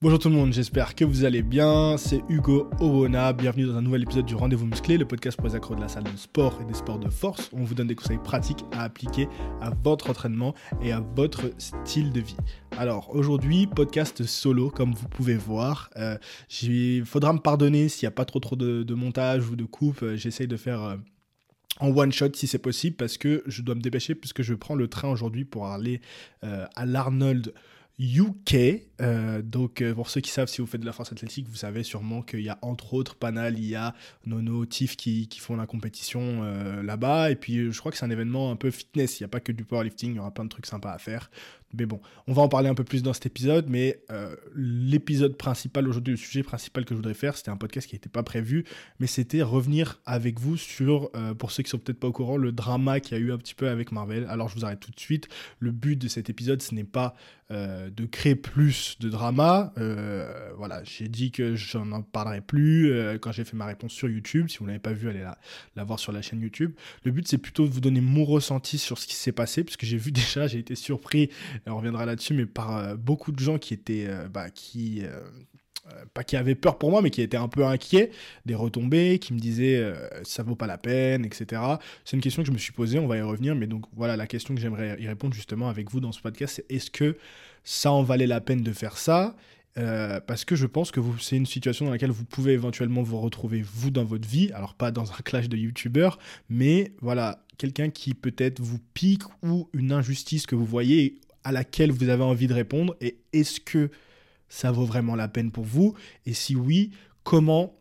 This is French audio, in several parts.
Bonjour tout le monde, j'espère que vous allez bien. C'est Hugo Owona. Bienvenue dans un nouvel épisode du Rendez-vous Musclé, le podcast pour les accros de la salle de sport et des sports de force. On vous donne des conseils pratiques à appliquer à votre entraînement et à votre style de vie. Alors aujourd'hui, podcast solo, comme vous pouvez voir. Euh, il faudra me pardonner s'il n'y a pas trop trop de, montage ou de coupe. Euh, j'essaye de faire. Euh, en one shot si c'est possible parce que je dois me dépêcher puisque je prends le train aujourd'hui pour aller à l'Arnold UK. Euh, donc, euh, pour ceux qui savent, si vous faites de la force athlétique, vous savez sûrement qu'il y a entre autres Panal, il y a Nono, Tiff qui, qui font la compétition euh, là-bas. Et puis, je crois que c'est un événement un peu fitness. Il n'y a pas que du powerlifting, il y aura plein de trucs sympas à faire. Mais bon, on va en parler un peu plus dans cet épisode. Mais l'épisode principal aujourd'hui, le sujet principal que je voudrais faire, c'était un podcast qui n'était pas prévu, mais c'était revenir avec vous sur, pour ceux qui sont peut-être pas au courant, le drama qu'il y a eu un petit peu avec Marvel. Alors, je vous arrête tout de suite. Le but de cet épisode, ce n'est pas de créer plus de drama. Euh, voilà, j'ai dit que j'en en parlerai plus euh, quand j'ai fait ma réponse sur YouTube. Si vous ne l'avez pas vu, allez la, voir sur la chaîne YouTube. Le but, c'est plutôt de vous donner mon ressenti sur ce qui s'est passé, puisque j'ai vu déjà, j'ai été surpris, on reviendra là-dessus, mais par euh, beaucoup de gens qui étaient, bah, qui pas qui avaient peur pour moi, mais qui étaient un peu inquiets des retombées, qui me disaient ça vaut pas la peine, etc. C'est une question que je me suis posée, on va y revenir, mais donc voilà la question que j'aimerais y répondre justement avec vous dans ce podcast, c'est est-ce que ça en valait la peine de faire ça? Euh, parce que je pense que c'est une situation dans laquelle vous pouvez éventuellement vous retrouver vous dans votre vie, alors pas dans un clash de youtubeurs, mais voilà, quelqu'un qui peut-être vous pique ou une injustice que vous voyez à laquelle vous avez envie de répondre, et est-ce que ça vaut vraiment la peine pour vous Et si oui, comment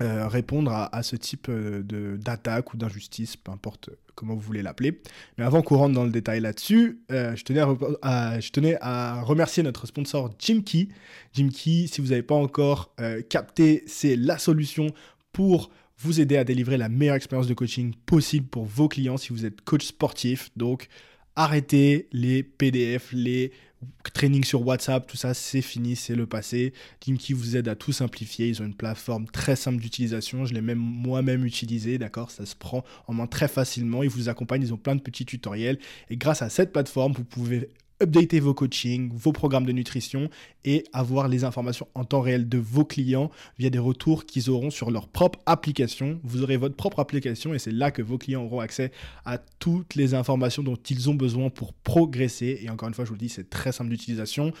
euh, répondre à, ce type euh, d'attaque ou d'injustice, peu importe comment vous voulez l'appeler. Mais avant qu'on rentre dans le détail là-dessus, euh, je, tenais à, je tenais à remercier notre sponsor Jim Key. Jim Key, si vous n'avez pas encore capté, c'est la solution pour vous aider à délivrer la meilleure expérience de coaching possible pour vos clients si vous êtes coach sportif. Donc, arrêtez les PDF, les training sur WhatsApp, tout ça, c'est fini, c'est le passé. Teamkey vous aide à tout simplifier. Ils ont une plateforme très simple d'utilisation. Je l'ai même moi-même utilisé, d'accord? Ça se prend en main très facilement. Ils vous accompagnent, ils ont plein de petits tutoriels. Et grâce à cette plateforme, vous pouvez updater vos coachings, vos programmes de nutrition et avoir les informations en temps réel de vos clients via des retours qu'ils auront sur leur propre application. Vous aurez votre propre application et c'est là que vos clients auront accès à toutes les informations dont ils ont besoin pour progresser. Et encore une fois, je vous le dis, c'est très simple d'utilisation.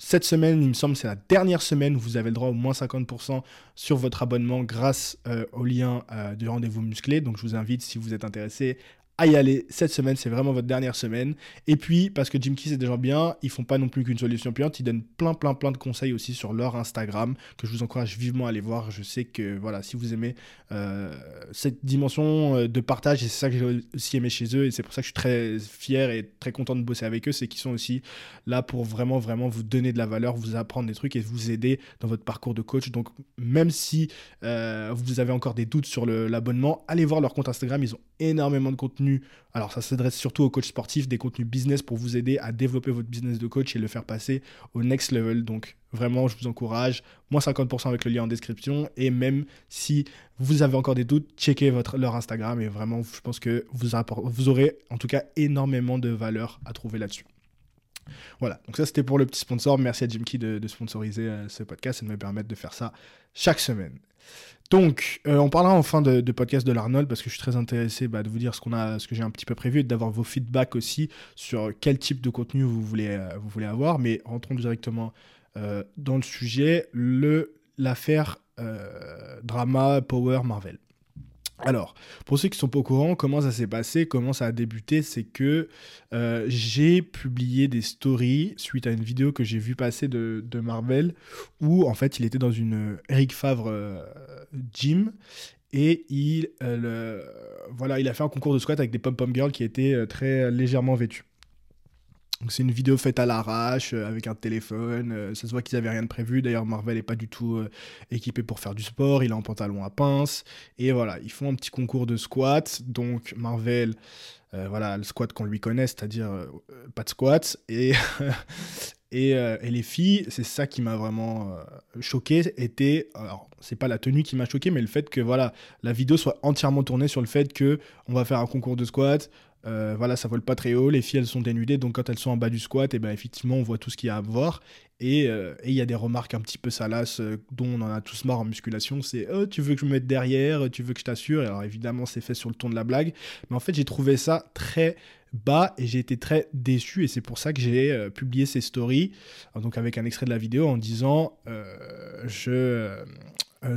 Cette semaine, il me semble, c'est la dernière semaine où vous avez le droit au moins 50% sur votre abonnement grâce euh, au lien euh, de rendez-vous musclé. Donc, je vous invite, si vous êtes intéressé, à y aller cette semaine, c'est vraiment votre dernière semaine. Et puis, parce que Jim Key, c'est déjà bien, ils font pas non plus qu'une solution payante, ils donnent plein, plein, plein de conseils aussi sur leur Instagram, que je vous encourage vivement à aller voir. Je sais que, voilà, si vous aimez euh, cette dimension euh, de partage, et c'est ça que j'ai aussi aimé chez eux, et c'est pour ça que je suis très fier et très content de bosser avec eux, c'est qu'ils sont aussi là pour vraiment, vraiment vous donner de la valeur, vous apprendre des trucs et vous aider dans votre parcours de coach. Donc, même si euh, vous avez encore des doutes sur l'abonnement, allez voir leur compte Instagram, ils ont énormément de contenu alors ça s'adresse surtout aux coachs sportifs, des contenus business pour vous aider à développer votre business de coach et le faire passer au next level. Donc vraiment, je vous encourage, moins 50% avec le lien en description. Et même si vous avez encore des doutes, checkez votre, leur Instagram et vraiment, je pense que vous, vous aurez en tout cas énormément de valeur à trouver là-dessus. Voilà, donc ça c'était pour le petit sponsor. Merci à Jim Key de, sponsoriser euh, ce podcast et de me permettre de faire ça chaque semaine. Donc, euh, on parlera en fin de, podcast de l'Arnold parce que je suis très intéressé bah, de vous dire ce qu'on a, ce que j'ai un petit peu prévu et d'avoir vos feedbacks aussi sur quel type de contenu vous voulez, euh, vous voulez avoir. Mais rentrons directement dans le sujet, le l'affaire drama Power Marvel. Alors, pour ceux qui sont pas au courant, comment ça s'est passé, comment ça a débuté, c'est que euh, j'ai publié des stories suite à une vidéo que j'ai vue passer de, Marvel, où en fait il était dans une Eric Favre euh, gym et euh, il a fait un concours de squat avec des pom-pom girls qui étaient très légèrement vêtues c'est une vidéo faite à l'arrache, euh, avec un téléphone. Euh, ça se voit qu'ils n'avaient rien de prévu. D'ailleurs, Marvel n'est pas du tout euh, équipé pour faire du sport. Il a un pantalon à pince. Et voilà, ils font un petit concours de squat. Donc, Marvel, voilà, le squat qu'on lui connaît, c'est-à-dire pas de squat. Et, et, et, les filles, c'est ça qui m'a vraiment choqué. Était, alors, c'est pas la tenue qui m'a choqué, mais le fait que voilà, la vidéo soit entièrement tournée sur le fait que on va faire un concours de squat Euh, voilà, ça vole pas très haut, les filles elles sont dénudées, donc quand elles sont en bas du squat, et eh ben effectivement on voit tout ce qu'il y a à voir. Euh, et il y a des remarques un petit peu salaces euh, dont on en a tous marre en musculation. C'est oh, tu veux que je me mette derrière, tu veux que je t'assure? Alors évidemment c'est fait sur le ton de la blague, mais en fait j'ai trouvé ça très bas et j'ai été très déçu et c'est pour ça que j'ai publié ces stories donc avec un extrait de la vidéo en disant je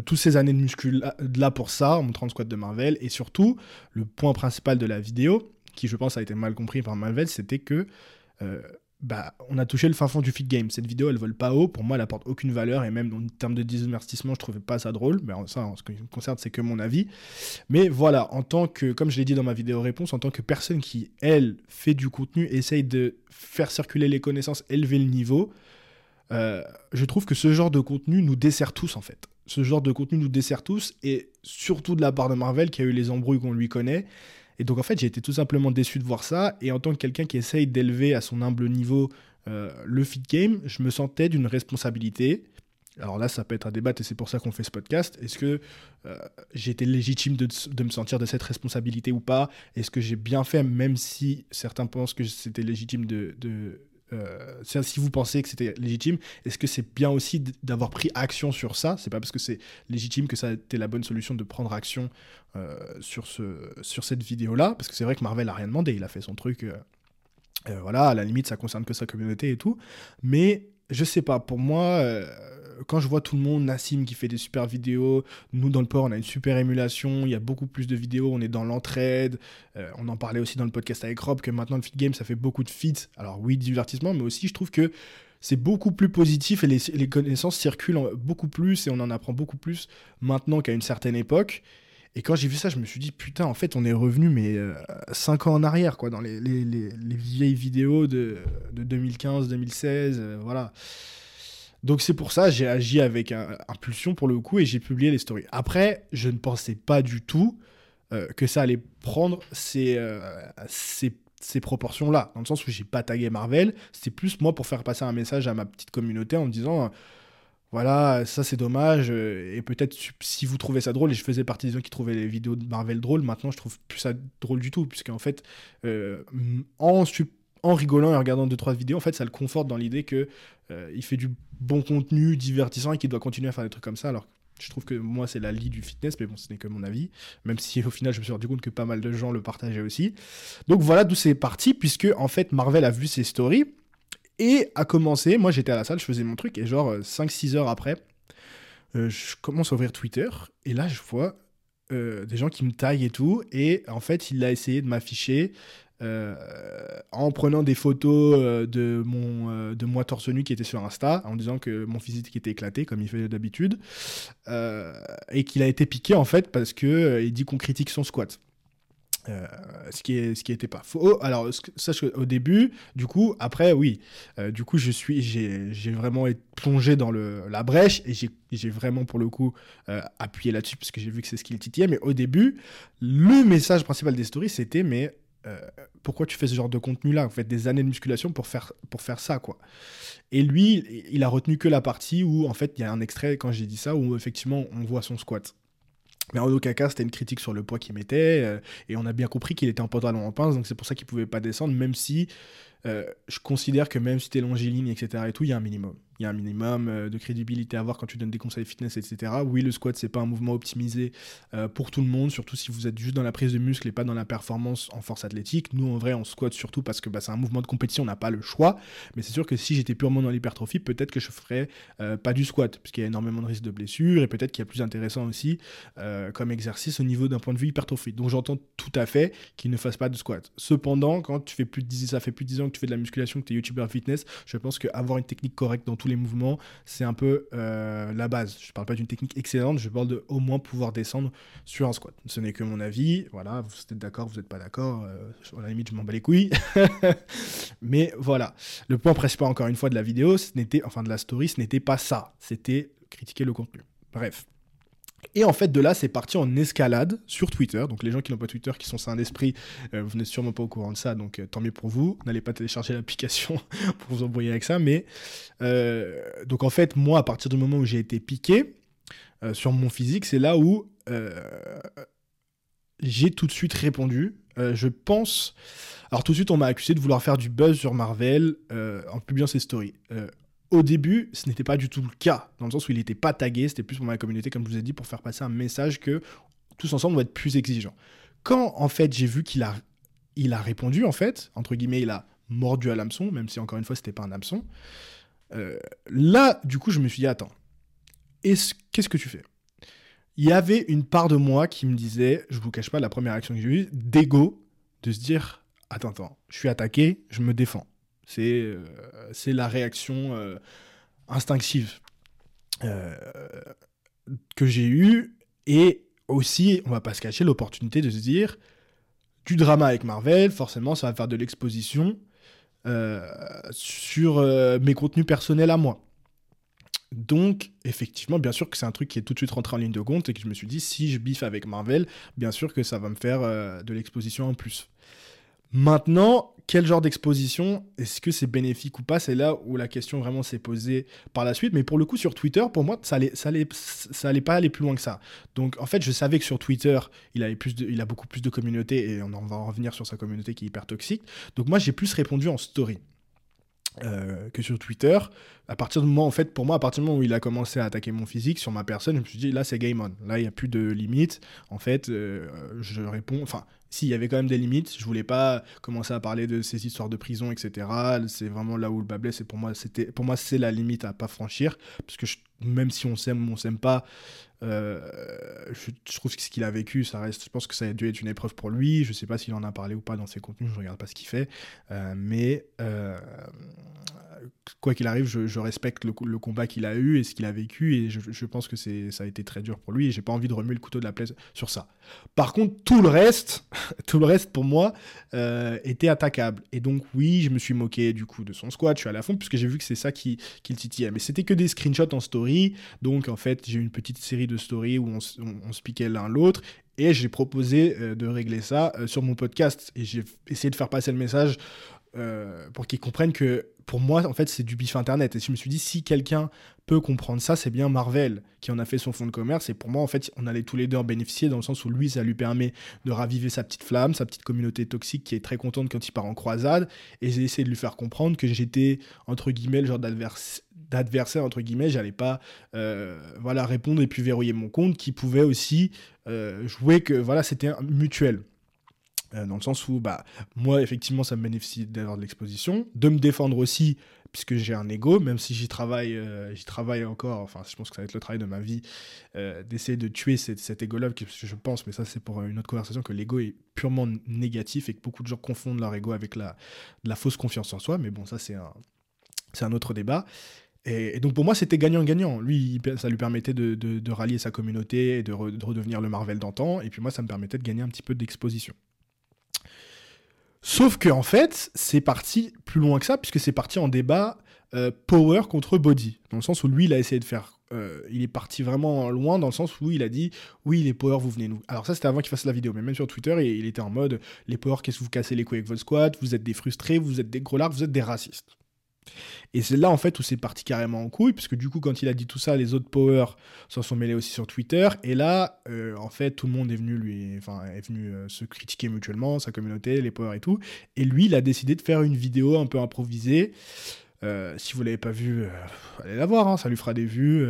tous ces années de muscul là pour ça en montrant le squat de Marvel et surtout le point principal de la vidéo qui je pense a été mal compris par Malvel, c'était que euh, bah, on a touché le fin fond du fit game. Cette vidéo, elle vole pas haut. Pour moi, elle apporte aucune valeur. Et même en termes de divertissement, je trouvais pas ça drôle. Mais ça, en ce qui me concerne, c'est que mon avis. Mais voilà, en tant que, comme je l'ai dit dans ma vidéo réponse, en tant que personne qui, elle, fait du contenu, essaye de faire circuler les connaissances, élever le niveau, euh, je trouve que ce genre de contenu nous dessert tous, en fait. Ce genre de contenu nous dessert tous. Et surtout de la part de Marvel, qui a eu les embrouilles qu'on lui connaît. Et donc en fait, j'ai été tout simplement déçu de voir ça. Et en tant que quelqu'un qui essaye d'élever à son humble niveau euh, le fit game, je me sentais d'une responsabilité. Alors là, ça peut être un débat et c'est pour ça qu'on fait ce podcast. Est-ce que euh, été légitime de, me sentir de cette responsabilité ou pas? Est-ce que j'ai bien fait, même si certains pensent que c'était légitime de, euh, si vous pensez que c'était légitime, est-ce que c'est bien aussi d'avoir pris action sur ça? C'est pas parce que c'est légitime que ça a été la bonne solution de prendre action euh, sur, ce, sur cette vidéo-là Parce que c'est vrai que Marvel a rien demandé, il a fait son truc. Euh, voilà, à la limite, ça concerne que sa communauté et tout. Mais je sais pas, pour moi, quand je vois tout le monde, Nassim qui fait des super vidéos, nous dans le port on a une super émulation, il y a beaucoup plus de vidéos, on est dans l'entraide, euh, on en parlait aussi dans le podcast avec Rob que maintenant le fit game ça fait beaucoup de feats, alors oui divertissement, mais aussi je trouve que c'est beaucoup plus positif et les, connaissances circulent beaucoup plus et on en apprend beaucoup plus maintenant qu'à une certaine époque. Et quand j'ai vu ça, je me suis dit, putain, en fait, on est revenu, mais 5 euh, ans en arrière, quoi, dans les, vieilles vidéos de, 2015, 2016, euh, voilà. Donc c'est pour ça j'ai agi avec impulsion pour le coup et j'ai publié les stories. Après, je ne pensais pas du tout euh, que ça allait prendre ces, euh, ces, ces proportions-là, dans le sens où j'ai pas tagué Marvel. C'était plus moi pour faire passer un message à ma petite communauté en disant voilà, ça c'est dommage, euh, et peut-être si vous trouvez ça drôle, et je faisais partie des gens qui trouvaient les vidéos de Marvel drôles, maintenant je trouve plus ça drôle du tout, puisqu'en fait, en, en rigolant et en regardant deux trois vidéos, en fait, ça le conforte dans l'idée que euh, il fait du bon contenu, divertissant et qu'il doit continuer à faire des trucs comme ça. Alors, je trouve que moi, c'est la lie du fitness, mais bon, ce n'est que mon avis. Même si au final, je me suis rendu compte que pas mal de gens le partageaient aussi. Donc voilà d'où c'est parti, puisque en fait, Marvel a vu ses stories et a commencé. Moi, j'étais à la salle, je faisais mon truc, et genre 5-6 heures après, euh, je commence à ouvrir Twitter, et là, je vois euh, des gens qui me taillent et tout. Et en fait, il a essayé de m'afficher euh, en prenant des photos euh, de, mon, euh, de moi torse nu qui était sur Insta, en disant que mon physique était éclaté, comme il fait d'habitude, et qu'il a été piqué en fait parce que il dit qu'on critique son squat. ce qui est ce qui était pas faux. Alors sache au début, du coup, après oui, du coup je suis j'ai vraiment été plongé dans le la brèche et j'ai vraiment pour le coup appuyé là-dessus parce que j'ai vu que c'est ce qu'il titillait. Mais au début, le message principal des stories c'était mais euh, pourquoi tu fais ce genre de contenu-là En fait, des années de musculation pour faire, pour faire ça, quoi. Et lui, il a retenu que la partie où, en fait, il y a un extrait, quand j'ai dit ça, où effectivement, on voit son squat. Mais en aucun cas, c'était une critique sur le poids qu'il mettait, euh, et on a bien compris qu'il était en pantalon en pince, donc c'est pour ça qu'il pouvait pas descendre, même si euh, je considère que même si tu es longiligne, etc., et tout, il y a un minimum il y a un minimum euh, de crédibilité à avoir quand tu donnes des conseils fitness, etc. Oui, le squat, c'est pas un mouvement optimisé euh, pour tout le monde, surtout si vous êtes juste dans la prise de muscle et pas dans la performance en force athlétique. Nous, en vrai, on squat surtout parce que bah, c'est un mouvement de compétition, on n'a pas le choix. Mais c'est sûr que si j'étais purement dans l'hypertrophie, peut-être que je ferais pas du squat, puisqu'il y a énormément de risques de blessures et peut-être qu'il y a plus intéressant aussi comme exercice au niveau d'un point de vue hypertrophie. Donc j'entends tout à fait qu'il ne fasse pas de squat. Cependant, quand tu fais plus de 10, ça fait plus de 10 ans que tu fais de la musculation, que tu es youtubeur fitness, je pense qu'avoir une technique correcte dans tous les mouvements, c'est un peu euh, la base. Je parle pas d'une technique excellente, je parle de au moins pouvoir descendre sur un squat. Ce n'est que mon avis. Voilà, vous êtes d'accord, vous n'êtes pas d'accord. Euh, à la limite, je m'en bats les couilles. Mais voilà. Le point principal, encore une fois, de la vidéo, ce n'était, enfin de la story, ce n'était pas ça. C'était critiquer le contenu. Bref. Et en fait, de là, c'est parti en escalade sur Twitter. Donc, les gens qui n'ont pas Twitter, qui sont sains d'esprit, euh, vous n'êtes sûrement pas au courant de ça. Donc, euh, tant mieux pour vous. N'allez pas télécharger l'application pour vous embrouiller avec ça. Mais, euh, donc, en fait, moi, à partir du moment où j'ai été piqué sur mon physique, c'est là où j'ai tout de suite répondu. je pense. Alors tout de suite, on m'a accusé de vouloir faire du buzz sur Marvel en publiant ses stories. Euh, au début, ce n'était pas du tout le cas, dans le sens où il n'était pas tagué, c'était plus pour ma communauté, comme je vous ai dit, pour faire passer un message que tous ensemble, on va être plus exigeants. Quand, en fait, j'ai vu qu'il a, il a répondu, en fait, entre guillemets, il a mordu à l'hameçon, même si, encore une fois, c'était pas un hameçon, là, du coup, je me suis dit, attends, qu'est-ce que tu fais? Il y avait une part de moi qui me disait, je vous cache pas, la première action que j'ai eue, d'ego, de se dire, attends, attends, je suis attaqué, je me défends. C'est euh, c'est la réaction euh, instinctive euh, que j'ai eue. Et aussi, on va pas se cacher, l'opportunité de se dire, du drama avec Marvel, forcément, ça va faire de l'exposition sur mes contenus personnels à moi. Donc, effectivement, bien sûr que c'est un truc qui est tout de suite rentré en ligne de compte et que je me suis dit, si je biffe avec Marvel, bien sûr que ça va me faire de l'exposition en plus. Maintenant, quel genre d'exposition Est-ce que c'est bénéfique ou pas? C'est là où la question vraiment s'est posée par la suite. Mais pour le coup, sur Twitter, pour moi, ça allait, pas aller plus loin que ça. Donc, en fait, je savais que sur Twitter, il, avait il a beaucoup plus de communauté et on en va revenir sur sa communauté qui est hyper toxique. Donc, moi, j'ai plus répondu en story. Euh, que sur Twitter. À partir du moment, en fait, pour moi, à partir du moment où il a commencé à attaquer mon physique sur ma personne, je me suis dit, là, c'est game on. Là, il n'y a plus de limites. En fait, euh, je réponds. Enfin, s'il y avait quand même des limites, je voulais pas commencer à parler de ces histoires de prison, etc. C'est vraiment là où le bas blesse. Et pour moi, c'était, pour moi, c'est la limite à pas franchir, parce que même si on s'aime ou on s'aime pas, euh, je, trouve que ce qu'il a vécu, ça reste. Je pense que ça a dû être une épreuve pour lui. Je sais pas s'il en a parlé ou pas dans ses contenus. Je regarde pas ce qu'il fait, mais quoi qu'il arrive, je, respecte le, combat qu'il a eu et ce qu'il a vécu, et je, pense que ça a été très dur pour lui, et j'ai pas envie de remuer le couteau de la plaie sur ça. Par contre, tout le reste, tout le reste pour moi, euh, était attaquable. Et donc oui, je me suis moqué du coup de son squat, je suis à la fond, puisque j'ai vu que c'est ça qui, qui le titillait. Mais c'était que des screenshots en story, donc en fait, j'ai une petite série de stories où on, on, se piquait l'un l'autre, et j'ai proposé euh, de régler ça euh, sur mon podcast. Et j'ai essayé de faire passer le message euh, pour qu'ils comprennent que pour moi, en fait, c'est du bif internet. Et je me suis dit, si quelqu'un peut comprendre ça, c'est bien Marvel qui en a fait son fonds de commerce. Et pour moi, en fait, on allait tous les deux en bénéficier dans le sens où lui, ça lui permet de raviver sa petite flamme, sa petite communauté toxique qui est très contente quand il part en croisade. Et j'ai essayé de lui faire comprendre que j'étais, entre guillemets, le genre d'adversaire, entre guillemets, j'allais pas euh, voilà, répondre et puis verrouiller mon compte, qui pouvait aussi euh, jouer que voilà, c'était mutuel. Euh, dans le sens où, bah, moi, effectivement, ça me bénéficie d'avoir de l'exposition, de me défendre aussi, puisque j'ai un ego, même si j'y travaille, euh, j'y travaille encore, enfin, je pense que ça va être le travail de ma vie, euh, d'essayer de tuer cet, cet que je pense, mais ça, c'est pour une autre conversation, que l'ego est purement négatif et que beaucoup de gens confondent leur ego avec la, la fausse confiance en soi, mais bon, ça, c'est un, c'est un autre débat. Et, donc pour moi, c'était gagnant-gagnant. Lui, ça lui permettait de, de, rallier sa communauté et de, de redevenir le Marvel d'antan. Et puis moi, ça me permettait de gagner un petit peu d'exposition. Sauf que en fait, c'est parti plus loin que ça, puisque c'est parti en débat euh, power contre body, dans le sens où lui, il a essayé de faire. Euh, il est parti vraiment loin, dans le sens où il a dit oui, les power, vous venez nous. Alors, ça, c'était avant qu'il fasse la vidéo, mais même sur Twitter, il, était en mode les power, qu'est-ce que vous cassez les couilles avec votre squad Vous êtes des frustrés, vous êtes des gros lards, vous êtes des racistes. Et c'est là en fait où c'est parti carrément en couille, puisque du coup quand il a dit tout ça, les autres Power s'en sont mêlés aussi sur Twitter. Et là, euh, en fait, tout le monde est venu lui, enfin, est venu euh, se critiquer mutuellement, sa communauté, les Power et tout. Et lui, il a décidé de faire une vidéo un peu improvisée. Euh, si vous l'avez pas vu, allez la voir, hein, ça lui fera des vues.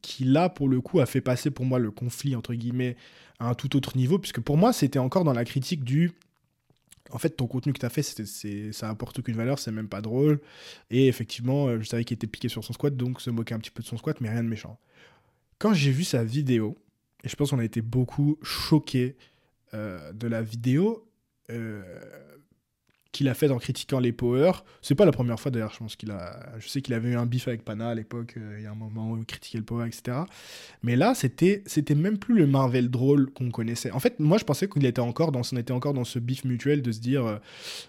qui là, pour le coup, a fait passer pour moi le conflit entre guillemets à un tout autre niveau, puisque pour moi, c'était encore dans la critique du en fait, ton contenu que tu as fait, ça apporte aucune valeur, c'est même pas drôle. Et effectivement, euh, je savais qu'il était piqué sur son squat, donc se moquer un petit peu de son squat, mais rien de méchant. Quand j'ai vu sa vidéo, et je pense qu'on a été beaucoup choqués euh, de la vidéo, euh, qu'il a fait en critiquant les Power. C'est pas la première fois d'ailleurs, je pense qu'il a. Je sais qu'il avait eu un bif avec Pana à l'époque, euh, il y a un moment où il critiquait le Power, etc. Mais là, c'était, c'était même plus le Marvel drôle qu'on connaissait. En fait, moi, je pensais qu'il était encore dans, on était encore dans ce bif mutuel de se dire, euh,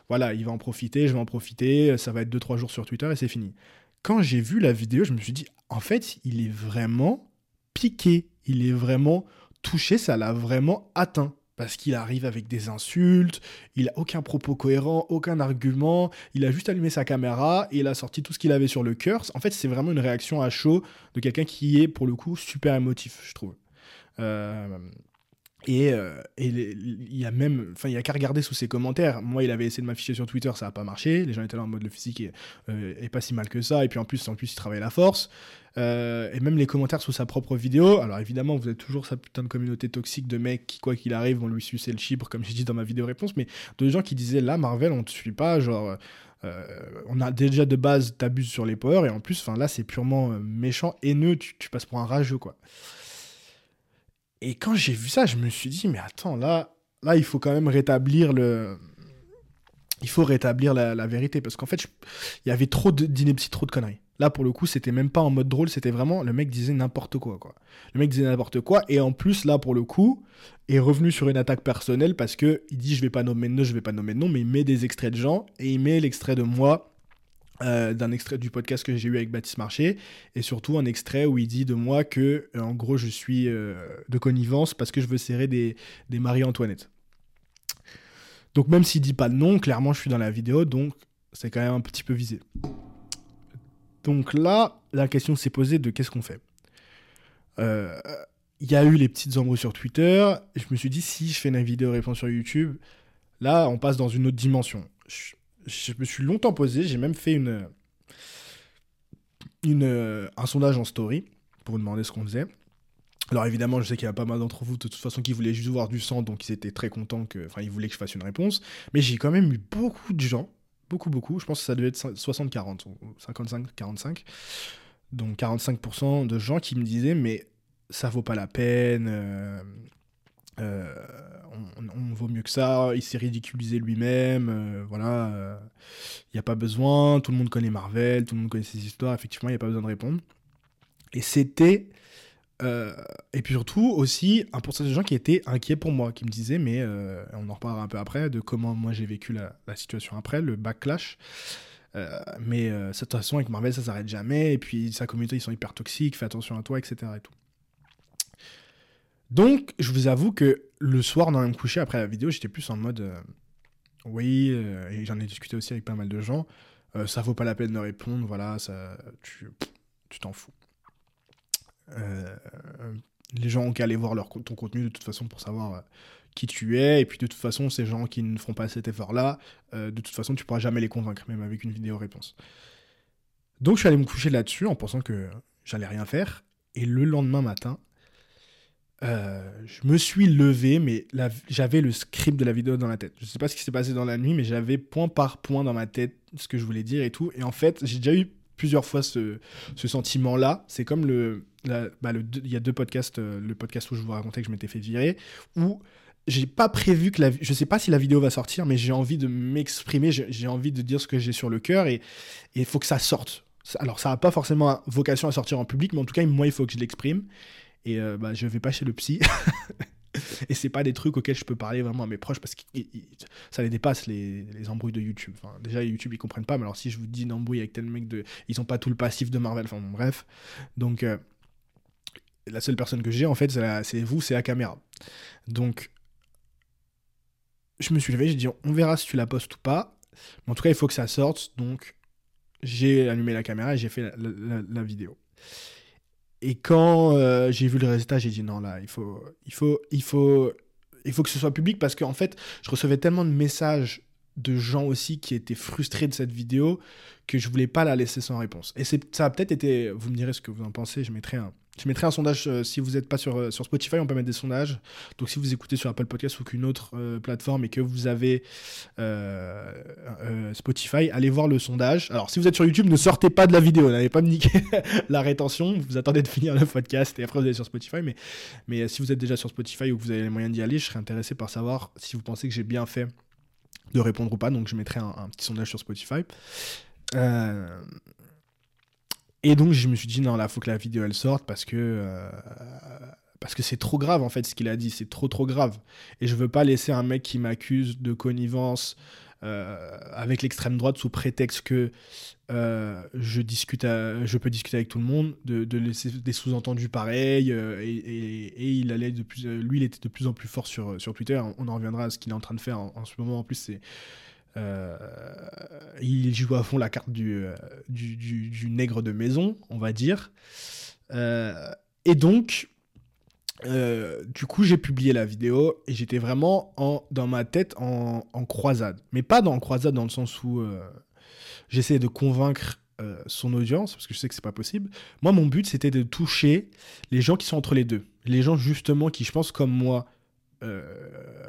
voilà, il va en profiter, je vais en profiter, ça va être 2-3 jours sur Twitter et c'est fini. Quand j'ai vu la vidéo, je me suis dit, en fait, il est vraiment piqué, il est vraiment touché, ça l'a vraiment atteint parce qu'il arrive avec des insultes, il a aucun propos cohérent, aucun argument, il a juste allumé sa caméra et il a sorti tout ce qu'il avait sur le cœur. En fait, c'est vraiment une réaction à chaud de quelqu'un qui est pour le coup super émotif, je trouve. Euh, Et, euh, il y a même, enfin, il y a qu'à regarder sous ses commentaires. Moi, il avait essayé de m'afficher sur Twitter, ça n'a pas marché. Les gens étaient là en mode le physique est, est, pas si mal que ça. Et puis en plus, en plus, il travaille la force. et même les commentaires sous sa propre vidéo. Alors évidemment, vous êtes toujours sa putain de communauté toxique de mecs qui, quoi qu'il arrive, vont lui sucer le chibre, comme j'ai dit dans ma vidéo réponse. Mais de gens qui disaient là, Marvel, on te suit pas, genre. Euh, on a déjà de base t'abuses sur les powers et en plus, là c'est purement euh, méchant, haineux, tu passes pour un rageux quoi. Et quand j'ai vu ça, je me suis dit mais attends là, là il faut quand même rétablir le, il faut rétablir la, vérité parce qu'en fait il y avait trop d'inepties, trop de conneries. Là, pour le coup, c'était même pas en mode drôle, c'était vraiment le mec disait n'importe quoi, quoi. Le mec disait n'importe quoi, et en plus, là, pour le coup, est revenu sur une attaque personnelle parce que il dit je vais pas nommer de je vais pas nommer de nom, mais il met des extraits de gens et il met l'extrait de moi. Euh, d'un extrait du podcast que j'ai eu avec Baptiste Marché et surtout un extrait où il dit de moi que euh, en gros je suis euh, de connivence parce que je veux serrer des, des Marie-Antoinette. Donc même s'il dit pas de nom, clairement je suis dans la vidéo donc c'est quand même un petit peu visé. Donc là, la question s'est posée de qu'est-ce qu'on fait. Il y a eu les petites embrouilles sur Twitter. je me suis dit, si je fais une vidéo réponse sur YouTube, là, on passe dans une autre dimension. Je, me suis longtemps posé. J'ai même fait une, une, un sondage en story pour vous demander ce qu'on faisait. Alors évidemment, je sais qu'il y a pas mal d'entre vous de toute façon qui voulaient juste voir du sang, donc ils étaient très contents que, enfin, ils voulaient que je fasse une réponse. Mais j'ai quand même eu beaucoup de gens beaucoup, beaucoup. Je pense que ça devait être 60-40, 55-45. Donc 45% de gens qui me disaient, mais ça vaut pas la peine, euh, euh, on, vaut mieux que ça, il s'est ridiculisé lui-même, euh, voilà, il n'y a pas besoin, tout le monde connaît Marvel, tout le monde connaît ses histoires, effectivement, il n'y a pas besoin de répondre. Et c'était euh, et puis surtout aussi un pourcentage de gens qui étaient inquiets pour moi, qui me disaient, mais euh, on en reparlera un peu après, de comment moi j'ai vécu la, situation après, le backlash. Euh, mais de toute façon, avec Marvel, ça s'arrête jamais. Et puis sa communauté, ils sont hyper toxiques, fais attention à toi, etc. Et tout. Donc, je vous avoue que le soir, dans le me coucher après la vidéo, j'étais plus en mode oui, et j'en ai discuté aussi avec pas mal de gens. ça vaut pas la peine de répondre, voilà, ça, tu t'en fous. Euh, les gens ont qu'à aller voir ton contenu de toute façon pour savoir euh, qui tu es. Et puis de toute façon, ces gens qui ne font pas cet effort-là, euh, de toute façon, tu pourras jamais les convaincre, même avec une vidéo réponse. Donc je suis allé me coucher là-dessus en pensant que j'allais rien faire. Et le lendemain matin, je me suis levé, mais j'avais le script de la vidéo dans la tête. Je sais pas ce qui s'est passé dans la nuit, mais j'avais point par point dans ma tête ce que je voulais dire et tout. Et en fait, j'ai déjà eu plusieurs fois ce, sentiment-là. C'est comme le, bah, il y a deux podcasts, euh, le podcast où je vous racontais que je m'étais fait virer, où j'ai pas prévu que la, je sais pas si la vidéo va sortir, mais j'ai envie de m'exprimer, j'ai envie de dire ce que j'ai sur le cœur et il faut que ça sorte. Alors ça n'a pas forcément vocation à sortir en public, mais en tout cas moi il faut que je l'exprime et euh, bah, je vais pas chez le psy. et c'est pas des trucs auxquels je peux parler vraiment à mes proches parce que ça les dépasse les, les embrouilles de YouTube. Enfin, déjà YouTube ils comprennent pas, mais alors si je vous dis une embrouille avec tel mec de, ils ont pas tout le passif de Marvel. Enfin bref, donc euh, la seule personne que j'ai en fait c'est vous, c'est la caméra. Donc je me suis levé, j'ai dit on verra si tu la postes ou pas, mais en tout cas il faut que ça sorte. Donc j'ai allumé la caméra et j'ai fait la vidéo. Et quand euh, j'ai vu le résultat, j'ai dit non, là, il faut, que ce soit public parce qu'en fait, je recevais tellement de messages de gens aussi qui étaient frustrés de cette vidéo que je voulais pas la laisser sans réponse. Et ça a peut-être été, vous me direz ce que vous en pensez, je mettrai un, je mettrai un sondage, euh, si vous n'êtes pas sur, euh, sur Spotify, on peut mettre des sondages. Donc si vous écoutez sur Apple Podcast ou qu'une autre euh, plateforme et que vous avez Spotify, allez voir le sondage. Alors si vous êtes sur YouTube, ne sortez pas de la vidéo, n'allez pas me niquer la rétention, vous attendez de finir le podcast et après vous allez sur Spotify. Mais, mais si vous êtes déjà sur Spotify ou que vous avez les moyens d'y aller, je serais intéressé par savoir si vous pensez que j'ai bien fait de répondre ou pas. Donc je mettrai un, un petit sondage sur Spotify. Euh, et donc je me suis dit non là faut que la vidéo elle sorte parce que euh, parce que c'est trop grave en fait ce qu'il a dit, c'est trop trop grave. Et je veux pas laisser un mec qui m'accuse de connivence euh, avec l'extrême droite sous prétexte que euh, je discute, je peux discuter avec tout le monde, de, laisser des sous-entendus pareils. Et, il allait de plus, lui il était de plus en plus fort sur sur Twitter. On en reviendra à ce qu'il est en train de faire en, ce moment. En plus c'est il joue à fond la carte du, euh, du, nègre de maison, on va dire. Euh, et donc, euh, du coup, j'ai publié la vidéo et j'étais vraiment en, dans ma tête en, croisade. Mais pas dans croisade dans le sens où euh, j'essayais de convaincre euh, son audience, parce que je sais que c'est pas possible. Moi, mon but, c'était de toucher les gens qui sont entre les deux. Les gens, justement, qui, je pense, comme moi, euh,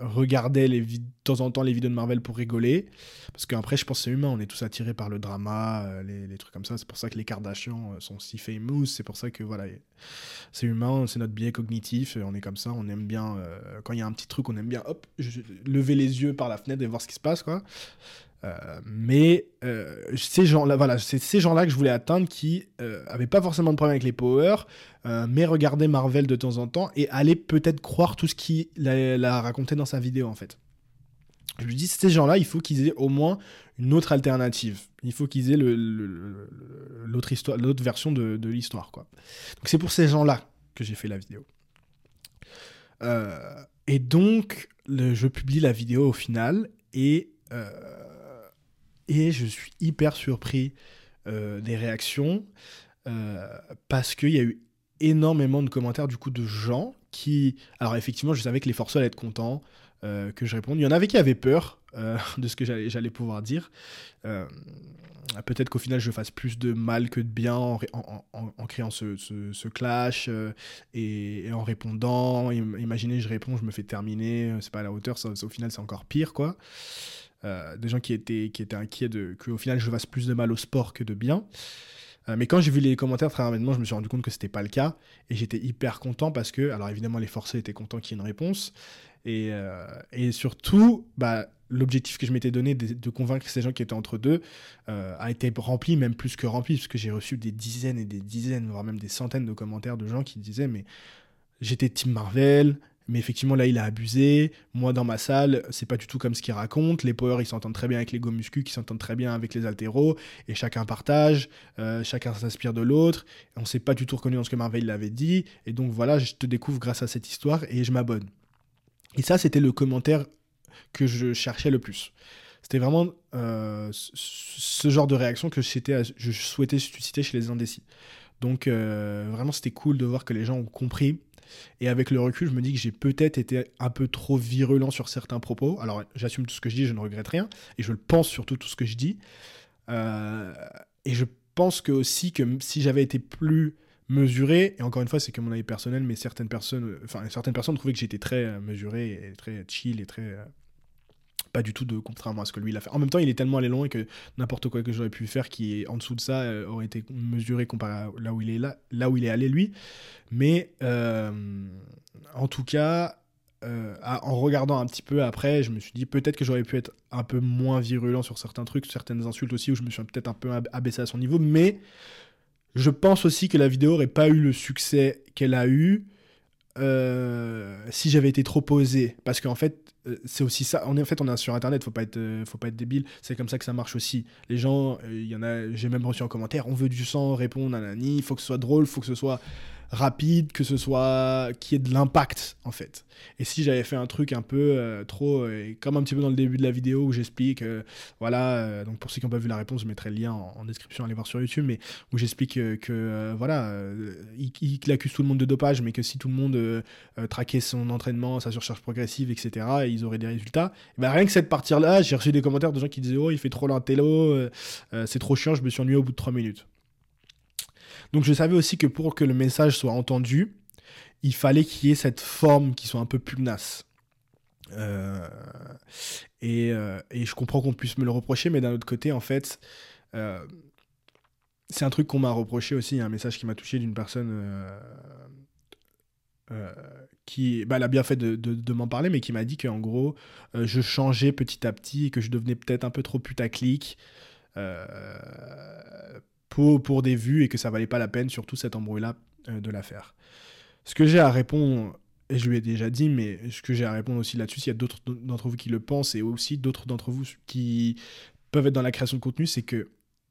regardaient les de temps en temps les vidéos de Marvel pour rigoler. Parce qu'après, je pense c'est humain, on est tous attirés par le drama, euh, les, trucs comme ça. C'est pour ça que les Kardashians sont si famous. C'est pour ça que, voilà, c'est humain, c'est notre biais cognitif. On est comme ça, on aime bien, quand il y a un petit truc, on aime bien, hop, lever les yeux par la fenêtre et voir ce qui se passe, quoi. Euh, mais euh, ces gens-là, voilà, c'est ces gens-là que je voulais atteindre qui euh, avaient pas forcément de problème avec les power, mais regardaient Marvel de temps en temps et allaient peut-être croire tout ce qu'il a, raconté dans sa vidéo en fait. Je lui dis, ces gens-là, il faut qu'ils aient au moins une autre alternative. Il faut qu'ils aient l'autre version de, l'histoire, quoi. Donc c'est pour ces gens-là que j'ai fait la vidéo. et donc, je publie la vidéo au final et et je suis hyper surpris euh, des réactions euh, parce qu'il y a eu énormément de commentaires du coup de gens qui... Alors effectivement, je savais que les forces allaient être contents euh, que je réponde. Il y en avait qui avaient peur de ce que j'allais pouvoir dire. Peut-être qu'au final, je fasse plus de mal que de bien en, créant ce, clash et, en répondant. Imaginez, je réponds, je me fais terminer, c'est pas à la hauteur, au final, c'est encore pire, quoi. Euh, des gens qui étaient, qui étaient inquiets de, qu'au final je fasse plus de mal au sport que de bien. Euh, mais quand j'ai vu les commentaires très rapidement, je me suis rendu compte que c'était pas le cas. Et j'étais hyper content parce que, alors évidemment, les forcés étaient contents qu'il y ait une réponse. Et, euh, et surtout, bah, l'objectif que je m'étais donné de, convaincre ces gens qui étaient entre deux a été rempli, même plus que rempli, puisque j'ai reçu des dizaines et des dizaines, voire même des centaines de commentaires de gens qui disaient Mais j'étais Team Marvel, mais effectivement, là, il a abusé. Moi, dans ma salle, c'est pas du tout comme ce qu'il raconte. Les power, ils s'entendent très bien avec les go muscu, qui s'entendent très bien avec les altéros. Et chacun partage, euh, chacun s'inspire de l'autre. On s'est pas du tout reconnu dans ce que Marvel l'avait dit. Et donc, voilà, je te découvre grâce à cette histoire et je m'abonne. Et ça, c'était le commentaire que je cherchais le plus. C'était vraiment euh, ce genre de réaction que je souhaitais susciter chez les indécis. Donc, euh, vraiment, c'était cool de voir que les gens ont compris et avec le recul, je me dis que j'ai peut-être été un peu trop virulent sur certains propos. Alors, j'assume tout ce que je dis, je ne regrette rien. Et je le pense surtout tout ce que je dis. Euh, et je pense que aussi que si j'avais été plus mesuré, et encore une fois, c'est que mon avis personnel, mais certaines personnes, enfin, certaines personnes trouvaient que j'étais très euh, mesuré et très chill et très euh, pas du tout de contrairement à ce que lui il a fait. En même temps, il est tellement allé loin que n'importe quoi que j'aurais pu faire qui est en dessous de ça euh, aurait été mesuré comparé à là où il est là, là où il est allé lui. Mais euh, en tout cas, euh, en regardant un petit peu après, je me suis dit peut-être que j'aurais pu être un peu moins virulent sur certains trucs, certaines insultes aussi où je me suis peut-être un peu abaissé à son niveau. Mais je pense aussi que la vidéo aurait pas eu le succès qu'elle a eu. Si j'avais été trop posé. Parce qu'en fait, euh, c'est aussi ça. En fait, on est sur Internet, faut pas être, euh, faut pas être débile. C'est comme ça que ça marche aussi. Les gens, euh, il y en a, j'ai même reçu en commentaire, on veut du sang, répondre, nanani, il faut que ce soit drôle, faut que ce soit rapide, que ce soit qui ait de l'impact en fait. Et si j'avais fait un truc un peu euh, trop, euh, comme un petit peu dans le début de la vidéo où j'explique, euh, voilà, donc pour ceux qui n'ont pas vu la réponse, je mettrai le lien en, description, allez voir sur YouTube, mais où j'explique que voilà, il, accuse tout le monde de dopage, mais que si tout le monde traquait son entraînement, sa surcharge progressive, etc., ils auraient des résultats. Et ben, rien que cette partie-là, j'ai reçu des commentaires de gens qui disaient oh il fait trop l'intello, c'est trop chiant, je me suis ennuyé au bout de 3 minutes. Donc je savais aussi que pour que le message soit entendu, il fallait qu'il y ait cette forme qui soit un peu pugnace. Euh, euh, et, je comprends qu'on puisse me le reprocher, mais d'un autre côté, en fait, euh, c'est un truc qu'on m'a reproché aussi. Il y a un message qui m'a touché d'une personne qui bah, a bien fait de, m'en parler, mais qui m'a dit qu'en gros, je changeais petit à petit et que je devenais peut-être un peu trop putaclic pour, des vues et que ça valait pas la peine, surtout cet embrouille-là, euh, de la faire. Ce que j'ai à répondre, et je lui ai déjà dit, mais ce que j'ai à répondre aussi là-dessus, s'il y a d'autres d'entre vous qui le pensent et aussi d'autres d'entre vous qui peuvent être dans la création de contenu, c'est que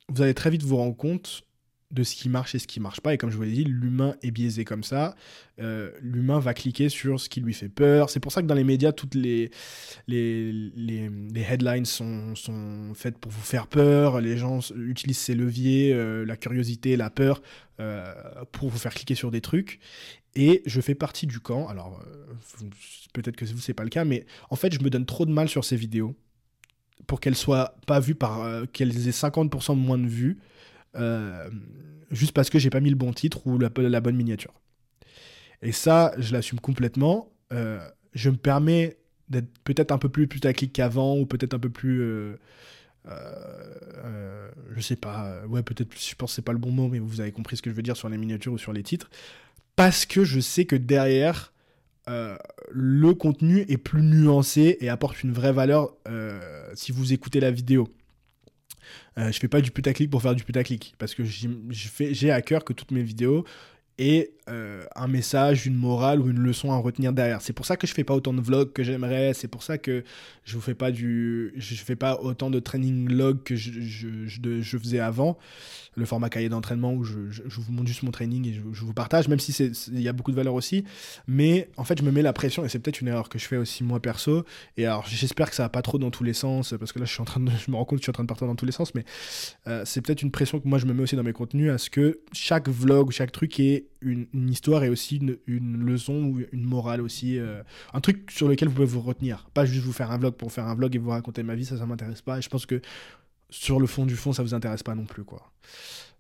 vous allez très vite vous rendre compte de ce qui marche et ce qui marche pas. Et comme je vous l'ai dit, l'humain est biaisé comme ça. Euh, l'humain va cliquer sur ce qui lui fait peur. C'est pour ça que dans les médias, toutes les, les, les, headlines sont, sont, faites pour vous faire peur. Les gens utilisent ces leviers, euh, la curiosité, la peur, euh, pour vous faire cliquer sur des trucs. Et je fais partie du camp. Alors, peut-être que vous, c'est pas le cas, mais en fait, je me donne trop de mal sur ces vidéos pour qu'elles soient pas vues par. qu'elles aient 50% moins de vues euh, juste parce que j'ai pas mis le bon titre ou la, la, bonne miniature. Et ça, je l'assume complètement. Euh, je me permets d'être peut-être un peu plus putaclic qu'avant ou peut-être un peu plus. Euh, je sais pas, ouais, peut-être, je pense que c'est pas le bon mot, mais vous avez compris ce que je veux dire sur les miniatures ou sur les titres. Parce que je sais que derrière, le contenu est plus nuancé et apporte une vraie valeur si vous écoutez la vidéo. Euh, je fais pas du putaclic pour faire du putaclic parce que j'ai à cœur que toutes mes vidéos aient euh, un message, une morale ou une leçon à retenir derrière. C'est pour ça que je fais pas autant de vlogs que j'aimerais. C'est pour ça que je vous fais pas du, je fais pas autant de training log que je faisais avant le format cahier d'entraînement où je, vous montre juste mon training et je, vous partage, même si il y a beaucoup de valeur aussi. Mais en fait, je me mets la pression et c'est peut-être une erreur que je fais aussi moi perso. Et alors, j'espère que ça va pas trop dans tous les sens parce que là, je suis en train de, je me rends compte que je suis en train de partir dans tous les sens. Mais euh, c'est peut-être une pression que moi je me mets aussi dans mes contenus à ce que chaque vlog ou chaque truc ait une, histoire et aussi une, leçon ou une morale aussi, euh, un truc sur lequel vous pouvez vous retenir. Pas juste vous faire un vlog pour faire un vlog et vous raconter ma vie, ça, ça m'intéresse pas. Et je pense que sur le fond du fond, ça vous intéresse pas non plus, quoi.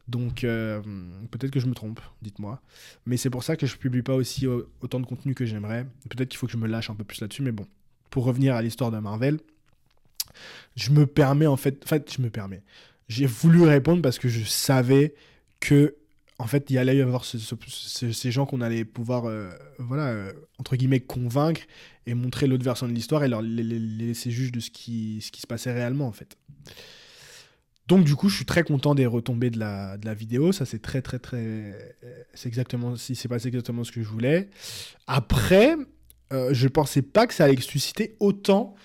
Donc, euh, peut-être que je me trompe, dites-moi. Mais c'est pour ça que je publie pas aussi autant de contenu que j'aimerais. Peut-être qu'il faut que je me lâche un peu plus là-dessus, mais bon. Pour revenir à l'histoire de Marvel, je me permets, en fait, en fait, je me permets. J'ai voulu répondre parce que je savais que, en fait, il y allait y avoir ces gens qu'on allait pouvoir, euh, voilà, euh, entre guillemets, convaincre et montrer l'autre version de l'histoire et leur laisser juge de ce qui, se passait réellement, en fait. Donc du coup, je suis très content des retombées de la, vidéo. Ça, c'est très, très, très... C'est exactement... Si c'est pas exactement ce que je voulais. Après, euh, je pensais pas que ça allait susciter autant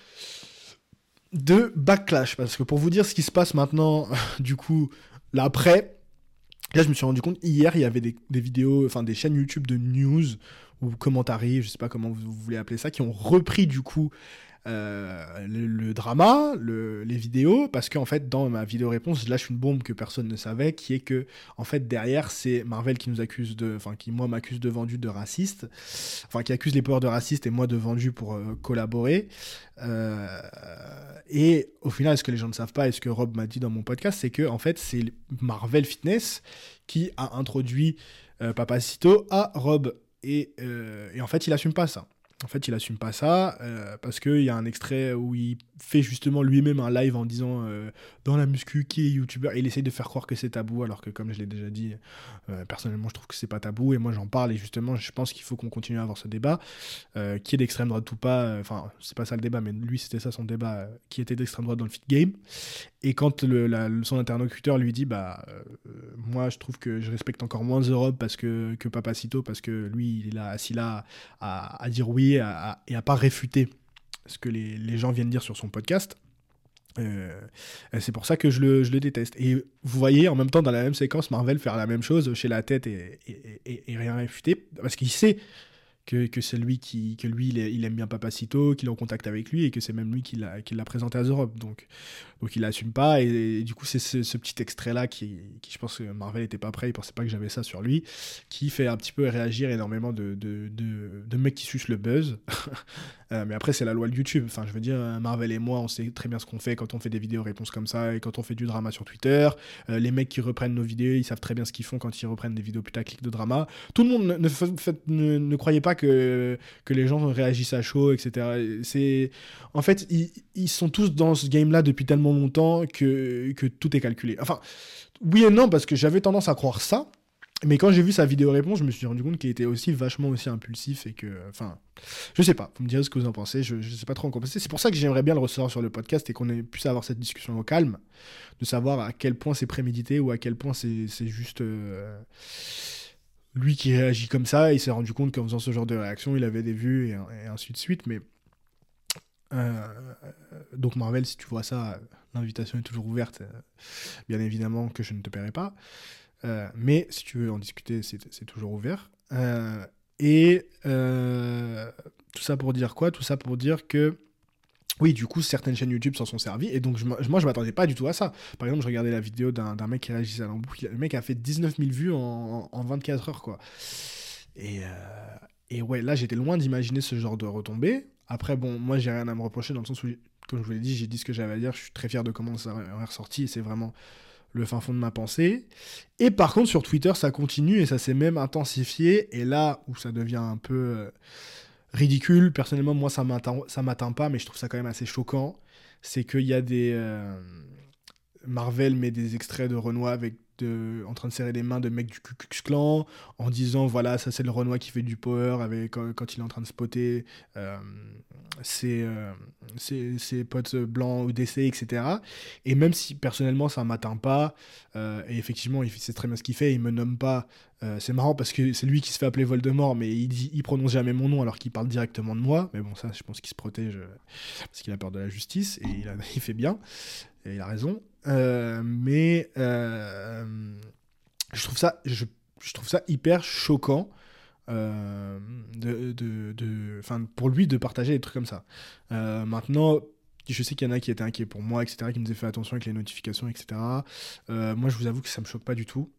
de backlash. Parce que pour vous dire ce qui se passe maintenant, du coup, là après, là, je me suis rendu compte, hier, il y avait des, vidéos, enfin des chaînes YouTube de news ou commentaires, je sais pas comment vous voulez appeler ça, qui ont repris du coup euh, le, drama, les vidéos, parce qu'en fait, dans ma vidéo réponse, je lâche une bombe que personne ne savait, qui est que, en fait, derrière, c'est Marvel qui nous accuse de, enfin, qui moi m'accuse de vendu de raciste, enfin, qui accuse les pouvoirs de raciste et moi de vendu pour euh, collaborer. Euh, et au final, ce que les gens ne savent pas et ce que Rob m'a dit dans mon podcast, c'est que, en fait, c'est Marvel Fitness qui a introduit Papacito à Rob. Et, et en fait, il assume pas ça. En fait, il assume pas ça euh, parce qu'il y a un extrait où il fait justement lui-même un live en disant euh, dans la muscu qui est youtubeur? Il essaye de faire croire que c'est tabou alors que comme je l'ai déjà dit, euh, personnellement je trouve que c'est pas tabou et moi j'en parle et justement je pense qu'il faut qu'on continue à avoir ce débat qui est d'extrême droite ou pas. Enfin, c'est pas ça le débat, mais lui c'était ça son débat qui était d'extrême droite dans le fit game. Et quand son interlocuteur lui dit bah moi je trouve que je respecte encore moins Europe parce que, que Papacito parce que lui il est là assis là à dire oui et à, pas réfuter ce que les, gens viennent dire sur son podcast. Euh, c'est pour ça que je le, déteste. Et vous voyez en même temps dans la même séquence Marvel faire la même chose chez la tête et, et rien réfuter, parce qu'il sait que, c'est lui qui que lui il, aime bien Papacito, qu'il est en contact avec lui et que c'est même lui qui l'a présenté à Europe. Donc donc il l'assume pas et, du coup c'est ce, petit extrait là qui, qui, je pense que Marvel était pas prêt, il pensait pas que j'avais ça sur lui, qui fait un petit peu réagir énormément de, de, de, mecs qui sucent le buzz. Euh, mais après c'est la loi de YouTube. Enfin je veux dire Marvel et moi on sait très bien ce qu'on fait quand on fait des vidéos réponses comme ça et quand on fait du drama sur Twitter. Euh, les mecs qui reprennent nos vidéos ils savent très bien ce qu'ils font quand ils reprennent des vidéos putaclic de drama. Tout le monde ne, ne, ne croyait pas que, que les gens réagissent à chaud, etc. C'est, en fait, ils, sont tous dans ce game-là depuis tellement longtemps que, que tout est calculé. Enfin, oui et non, parce que j'avais tendance à croire ça. Mais quand j'ai vu sa vidéo réponse, je me suis rendu compte qu'il était aussi vachement aussi impulsif et que, enfin, je sais pas, vous me direz ce que vous en pensez, je, je sais pas trop en penser. C'est pour ça que j'aimerais bien le recevoir sur le podcast et qu'on ait pu avoir cette discussion au calme, de savoir à quel point c'est prémédité ou à quel point c'est juste. Euh, lui qui réagit comme ça, il s'est rendu compte qu'en faisant ce genre de réaction, il avait des vues et, ainsi de suite. Mais euh, donc Marvel, si tu vois ça, l'invitation est toujours ouverte. bien évidemment que je ne te paierai pas. Mais si tu veux en discuter, c'est toujours ouvert. et tout ça pour dire quoi? Tout ça pour dire que oui, du coup, certaines chaînes YouTube s'en sont servies. Et donc, je, moi, je m'attendais pas du tout à ça. Par exemple, je regardais la vidéo d'un mec qui réagissait à l'embout. Le mec a fait 19 000 vues en, 24 heures, quoi. Et, euh, et ouais, là, j'étais loin d'imaginer ce genre de retombée. Après, bon, moi, j'ai rien à me reprocher dans le sens où, comme je vous l'ai dit, j'ai dit ce que j'avais à dire. Je suis très fier de comment ça est ressorti. Et c'est vraiment le fin fond de ma pensée. Et par contre, sur Twitter, ça continue et ça s'est même intensifié. Et là où ça devient un peu. Euh, ridicule. Personnellement, moi, ça m'atteint pas, mais je trouve ça quand même assez choquant. C'est qu'il y a des. Euh, Marvel met des extraits de Renoir avec de, en train de serrer les mains de mecs du Ku Klux en disant voilà, ça c'est le Renoir qui fait du power avec, quand, il est en train de spotter euh, euh, ses, potes blancs ou DC, etc. Et même si personnellement ça m'atteint pas, euh, et effectivement il sait très bien ce qu'il fait, il me nomme pas. c'est marrant parce que c'est lui qui se fait appeler Voldemort, mais il, prononce jamais mon nom alors qu'il parle directement de moi. Mais bon, ça, je pense qu'il se protège parce qu'il a peur de la justice et il, il fait bien, et il a raison. Euh, mais euh, je, trouve ça, je, trouve ça hyper choquant. Euh, de, de, de pour lui de partager des trucs comme ça. maintenant, je sais qu'il y en a qui étaient inquiets pour moi, etc., qui me disaient fait attention avec les notifications, etc. moi, je vous avoue que ça me choque pas du tout.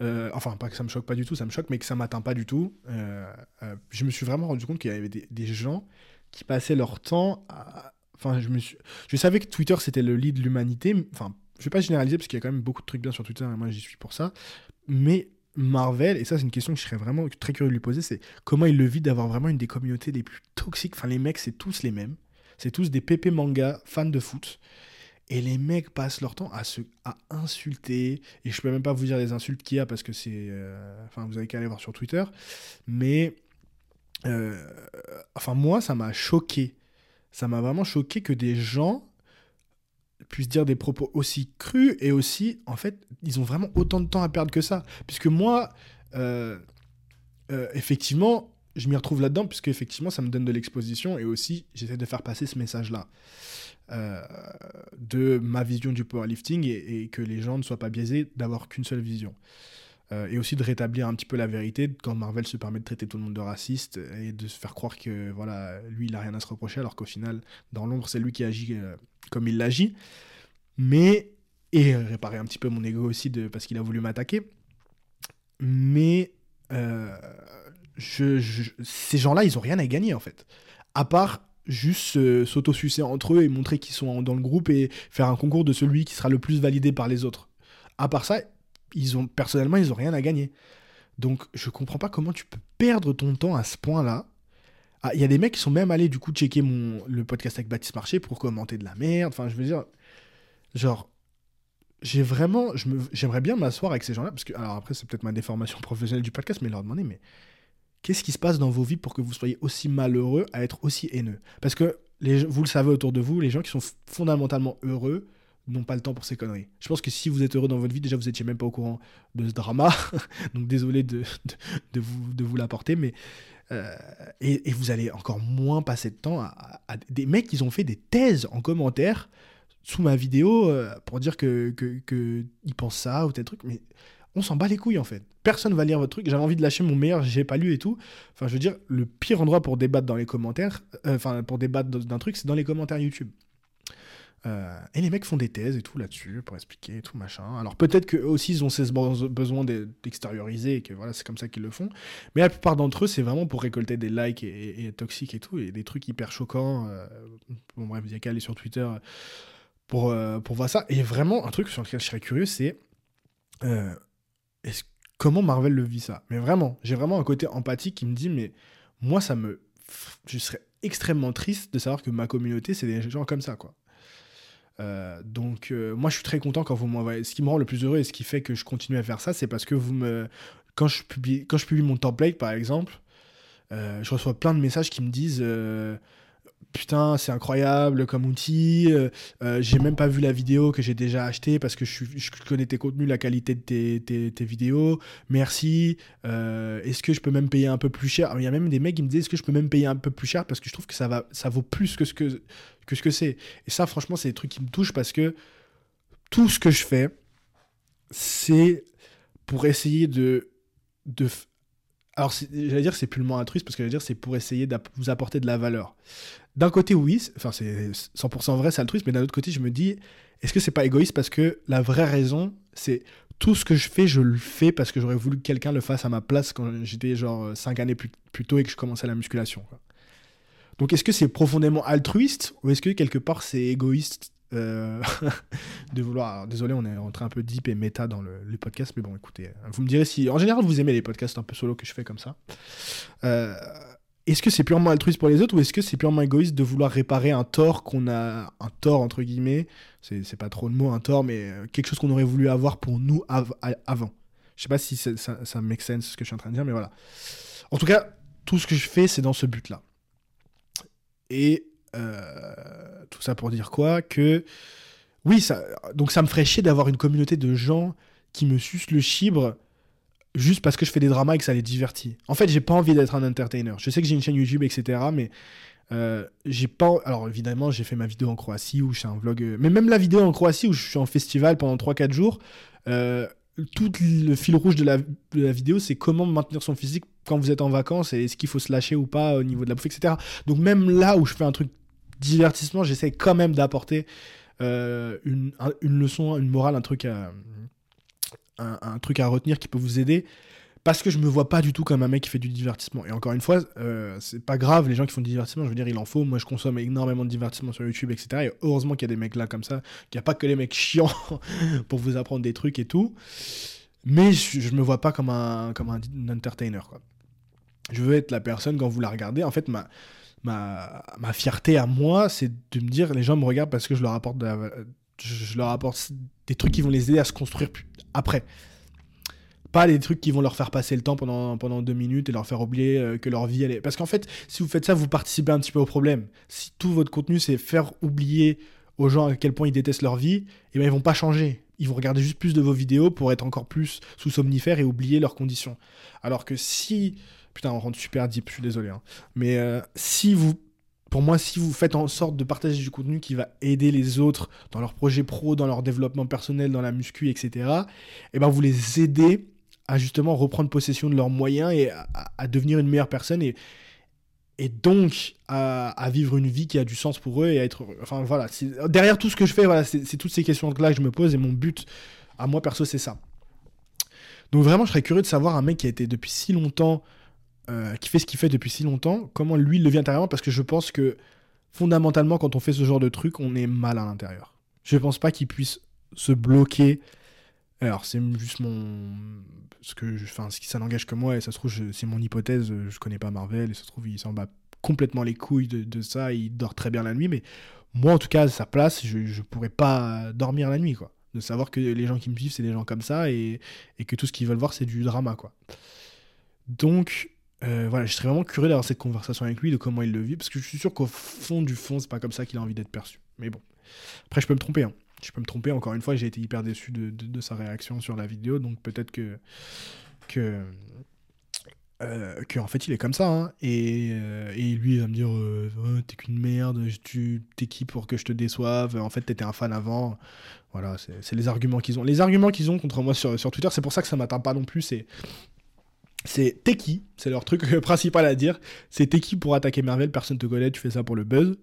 enfin, pas que ça me choque pas du tout, ça me choque, mais que ça m'atteint pas du tout. je me suis vraiment rendu compte qu'il y avait des, gens qui passaient leur temps. Enfin, je me suis. Je savais que Twitter c'était le lit de l'humanité. Enfin, je vais pas généraliser parce qu'il y a quand même beaucoup de trucs bien sur Twitter et moi j'y suis pour ça. Mais Marvel, et ça c'est une question que je serais vraiment très curieux de lui poser, c'est comment il le vit d'avoir vraiment une des communautés les plus toxiques. Enfin les mecs c'est tous les mêmes. C'est tous des pépé manga fans de foot. Et les mecs passent leur temps à se à insulter. Et je peux même pas vous dire les insultes qu'il y a parce que c'est. Euh, enfin, vous avez qu'à aller voir sur Twitter. Mais. Euh, enfin, moi, ça m'a choqué. Ça m'a vraiment choqué que des gens puissent dire des propos aussi crus et aussi, en fait, ils ont vraiment autant de temps à perdre que ça. Puisque moi, euh, euh, effectivement, je m'y retrouve là-dedans, puisque effectivement, ça me donne de l'exposition et aussi, j'essaie de faire passer ce message-là. Euh, de ma vision du powerlifting et, et, que les gens ne soient pas biaisés d'avoir qu'une seule vision. Et aussi de rétablir un petit peu la vérité quand Marvel se permet de traiter tout le monde de raciste et de se faire croire que voilà lui il a rien à se reprocher alors qu'au final dans l'ombre c'est lui qui agit comme il l'agit, mais et réparer un petit peu mon ego aussi de parce qu'il a voulu m'attaquer. Mais euh, ces gens-là, ils ont rien à gagner en fait, à part juste euh, s'auto-sucer entre eux et montrer qu'ils sont dans le groupe et faire un concours de celui qui sera le plus validé par les autres. À part ça, ils ont personnellement, ils ont rien à gagner. Donc je comprends pas comment tu peux perdre ton temps à ce point-là ah, il y a des mecs qui sont même allés du coup checker mon, le podcast avec Baptiste Marché pour commenter de la merde. Enfin, je veux dire, genre, j'ai vraiment, j'aimerais bien m'asseoir avec ces gens-là parce que, alors après, c'est peut-être ma déformation professionnelle du podcast, mais leur demander, mais qu'est-ce qui se passe dans vos vies pour que vous soyez aussi malheureux à être aussi haineux? Parce que les, vous le savez autour de vous, les gens qui sont fondamentalement heureux n'ont pas le temps pour ces conneries. Je pense que si vous êtes heureux dans votre vie, déjà vous étiez même pas au courant de ce drama, donc désolé de, de, vous, de vous l'apporter, mais euh, et, vous allez encore moins passer de temps à, des mecs qui ont fait des thèses en commentaire sous ma vidéo euh, pour dire que, que, ils pensent ça ou tel truc, mais on s'en bat les couilles en fait. Personne va lire votre truc. J'avais envie de lâcher mon meilleur, j'ai pas lu et tout. Enfin, je veux dire, le pire endroit pour débattre dans les commentaires, euh, pour débattre d'un truc, c'est dans les commentaires YouTube. Euh, et les mecs font des thèses et tout là-dessus pour expliquer et tout machin. Alors peut-être qu'eux aussi ils ont ce besoin d'extérioriser et que voilà c'est comme ça qu'ils le font. Mais la plupart d'entre eux c'est vraiment pour récolter des likes et, toxiques et tout et des trucs hyper choquants. Euh, bon bref, il y a qu'à aller sur Twitter pour, euh, pour voir ça. Et vraiment un truc sur lequel je serais curieux c'est comment Marvel le vit ça? Mais vraiment, j'ai vraiment un côté empathique qui me dit mais moi ça me je serais extrêmement triste de savoir que ma communauté c'est des gens comme ça quoi. Euh, donc euh, moi je suis très content quand vous m'envoyez. Ce qui me rend le plus heureux et ce qui fait que je continue à faire ça, c'est parce que vous me, quand je publie, quand je publie mon template par exemple, euh, je reçois plein de messages qui me disent putain, c'est incroyable comme outil. Euh, euh, j'ai même pas vu la vidéo que j'ai déjà achetée parce que je, connais tes contenus, la qualité de tes, vidéos. Merci. Euh, est-ce que je peux même payer un peu plus cher? Il y a même des mecs qui me disent est-ce que je peux même payer un peu plus cher? Parce que je trouve que ça, va, ça vaut plus que ce que, que, ce que c'est. Et ça, franchement, c'est des trucs qui me touchent parce que tout ce que je fais, c'est pour essayer de. de alors, j'allais dire c'est purement altruiste parce que j'allais dire c'est pour essayer de vous apporter de la valeur. D'un côté, oui, enfin c'est 100% vrai, c'est altruiste, mais d'un autre côté, je me dis, est-ce que c'est pas égoïste parce que la vraie raison, c'est tout ce que je fais, je le fais parce que j'aurais voulu que quelqu'un le fasse à ma place quand j'étais genre 5 années plus, plus, tôt et que je commençais la musculation. Donc est-ce que c'est profondément altruiste ou est-ce que quelque part c'est égoïste euh, de vouloir. désolé, on est rentré un peu deep et méta dans le, les podcasts, mais bon, écoutez, vous me direz si. En général, vous aimez les podcasts un peu solo que je fais comme ça. Euh, est-ce que c'est purement altruiste pour les autres ou est-ce que c'est purement égoïste de vouloir réparer un tort qu'on a. Un tort, entre guillemets. C'est pas trop le mot, un tort, mais euh, quelque chose qu'on aurait voulu avoir pour nous avant. Je sais pas si ça, ça make sense ce que je suis en train de dire, mais voilà. En tout cas, tout ce que je fais, c'est dans ce but-là. Et euh, tout ça pour dire quoi? Que oui, ça, donc ça me ferait chier d'avoir une communauté de gens qui me sucent le chibre juste parce que je fais des dramas et que ça les divertit. En fait, j'ai pas envie d'être un entertainer. Je sais que j'ai une chaîne YouTube, etc. Mais euh, j'ai pas. Alors évidemment, j'ai fait ma vidéo en Croatie où je fais un vlog. Euh, mais même la vidéo en Croatie où je suis en festival pendant 3-4 jours. tout le fil rouge de la, de la vidéo, c'est comment maintenir son physique quand vous êtes en vacances et est-ce qu'il faut se lâcher ou pas au niveau de la bouffe, etc. Donc même là où je fais un truc divertissement, j'essaie quand même d'apporter euh, une, une, leçon, une morale, un truc à, un, truc à retenir qui peut vous aider. Parce que je me vois pas du tout comme un mec qui fait du divertissement. Et encore une fois, euh, c'est pas grave, les gens qui font du divertissement, je veux dire, il en faut. Moi, je consomme énormément de divertissement sur YouTube, etc. Et heureusement qu'il y a des mecs là comme ça, qu'il n'y a pas que les mecs chiants pour vous apprendre des trucs et tout. Mais je, je me vois pas comme un, comme un, entertainer, quoi. Je veux être la personne, quand vous la regardez, en fait, ma, ma, ma fierté à moi, c'est de me dire les gens me regardent parce que je leur apporte, je leur apporte des trucs qui vont les aider à se construire après. Pas des trucs qui vont leur faire passer le temps pendant, deux minutes et leur faire oublier euh, que leur vie elle est. Parce qu'en fait, si vous faites ça, vous participez un petit peu au problème. Si tout votre contenu c'est faire oublier aux gens à quel point ils détestent leur vie, et eh ben ils vont pas changer. Ils vont regarder juste plus de vos vidéos pour être encore plus sous somnifères et oublier leurs conditions. Alors que si Putain, on rentre super deep, je suis désolé. Hein. Mais euh, si vous, pour moi, si vous faites en sorte de partager du contenu qui va aider les autres dans leurs projets pro, dans leur développement personnel, dans la muscu, etc., et eh ben vous les aidez à justement reprendre possession de leurs moyens et à, devenir une meilleure personne et, donc à, vivre une vie qui a du sens pour eux et à être Enfin derrière tout ce que je fais, voilà, c'est toutes ces questions-là que je me pose et mon but à moi perso, c'est ça. Donc vraiment, je serais curieux de savoir un mec qui a été depuis si longtemps euh, qui fait ce qu'il fait depuis si longtemps, comment lui il le vit intérieurement, parce que je pense que fondamentalement, quand on fait ce genre de truc, on est mal à l'intérieur. Je pense pas qu'il puisse se bloquer. Alors, c'est juste mon. Ce que enfin, ce ça n'engage que moi, et ça se trouve, c'est mon hypothèse, je connais pas Marvel, et ça se trouve, il s'en bat complètement les couilles de, ça, il dort très bien la nuit, mais moi, en tout cas, à sa place, je, je pourrais pas dormir la nuit, quoi. De savoir que les gens qui me suivent, c'est des gens comme ça, et, et que tout ce qu'ils veulent voir, c'est du drama, quoi. Donc, euh, voilà, je serais vraiment curieux d'avoir cette conversation avec lui, de comment il le vit, parce que je suis sûr qu'au fond du fond, c'est pas comme ça qu'il a envie d'être perçu. Mais bon, après, je peux me tromper. Hein. Je peux me tromper. Encore une fois, j'ai été hyper déçu de, de, sa réaction sur la vidéo, donc peut-être que que euh, que en fait il est comme ça hein. et, euh, et, lui il va me dire t'es qu'une merde tu t'es qui pour que je te déçoive? En fait t'étais un fan avant voilà c'est les arguments qu'ils ont les arguments qu'ils ont contre moi sur, sur Twitter c'est pour ça que ça m'atteint pas non plus c'est c'est t'es qui C'est leur truc principal à dire. C'est t'es qui pour attaquer Marvel Personne te connaît, tu fais ça pour le buzz.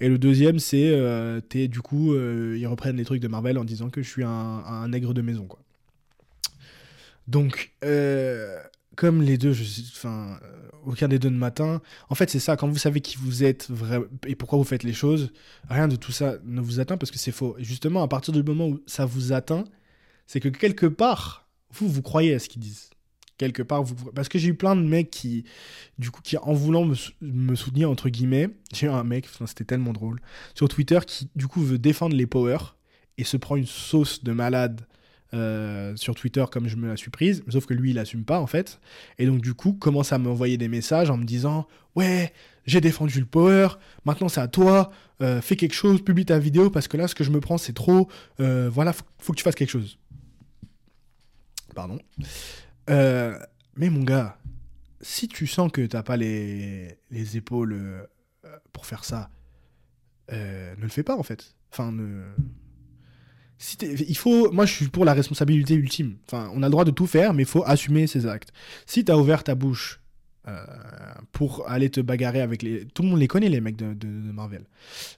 Et le deuxième, c'est euh, du coup, euh, ils reprennent les trucs de Marvel en disant que je suis un, nègre de maison, quoi. Donc, euh, comme les deux, aucun des deux de matin. En fait, c'est ça. Quand vous savez qui vous êtes et pourquoi vous faites les choses, rien de tout ça ne vous atteint parce que c'est faux. Et justement, à partir du moment où ça vous atteint, c'est que quelque part, vous vous croyez à ce qu'ils disent quelque part. Parce que j'ai eu plein de mecs qui, du coup, qui en voulant me, soutenir, entre guillemets, j'ai eu un mec, c'était tellement drôle, sur Twitter qui, du coup, veut défendre les power et se prend une sauce de malade euh, sur Twitter comme je me la suis prise, sauf que lui il assume pas en fait, et donc du coup commence à m'envoyer des messages en me disant ouais j'ai défendu le power, maintenant c'est à toi, euh, fais quelque chose, publie ta vidéo parce que là ce que je me prends c'est trop, euh, voilà faut, que tu fasses quelque chose. Pardon. Euh, mais mon gars, si tu sens que t'as pas les, les épaules euh, pour faire ça, euh, ne le fais pas en fait. Enfin, il faut, moi je suis pour la responsabilité ultime. Enfin, on a le droit de tout faire, mais il faut assumer ses actes. Si tu as ouvert ta bouche euh, pour aller te bagarrer avec les. Tout le monde les connaît, les mecs de, de, Marvel.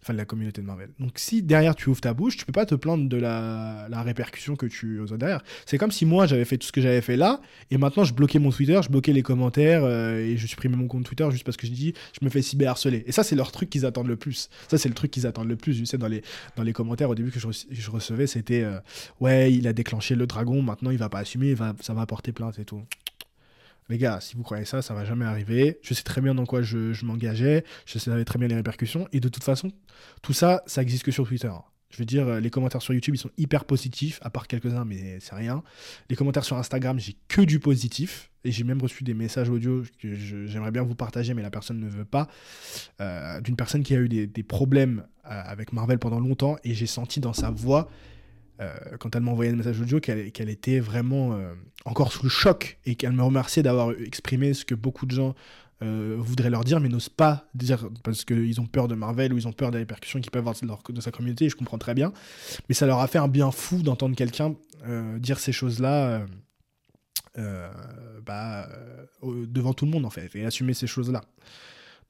Enfin, de la communauté de Marvel. Donc, si derrière tu ouvres ta bouche, tu peux pas te plaindre de la, la répercussion que tu as derrière. C'est comme si moi j'avais fait tout ce que j'avais fait là, et maintenant je bloquais mon Twitter, je bloquais les commentaires, euh, et je supprimais mon compte Twitter juste parce que je dis je me fais cyberharceler. Et ça, c'est leur truc qu'ils attendent le plus. Ça, c'est le truc qu'ils attendent le plus. Je sais, dans les, dans les commentaires au début que je, recevais, c'était euh, ouais, il a déclenché le dragon, maintenant il va pas assumer, va, ça va porter plainte et tout. Les gars, si vous croyez ça, ça va jamais arriver. Je sais très bien dans quoi je, m'engageais. Je savais très bien les répercussions. Et de toute façon, tout ça, ça existe que sur Twitter. Je veux dire, les commentaires sur YouTube, ils sont hyper positifs, à part quelques-uns, mais c'est rien. Les commentaires sur Instagram, j'ai que du positif. Et j'ai même reçu des messages audio que j'aimerais bien vous partager, mais la personne ne veut pas. Euh, d'une personne qui a eu des, problèmes euh, avec Marvel pendant longtemps. Et j'ai senti dans sa voix quand elle m'a envoyé un message audio, qu'elle était vraiment euh, encore sous le choc et qu'elle me remerciait d'avoir exprimé ce que beaucoup de gens euh, voudraient leur dire, mais n'osent pas dire parce qu'ils ont peur de Marvel ou ils ont peur des répercussions qu'ils peuvent avoir de, sa communauté. je comprends très bien, mais ça leur a fait un bien fou d'entendre quelqu'un dire ces choses-là. Bah, devant tout le monde en fait et assumer ces choses-là.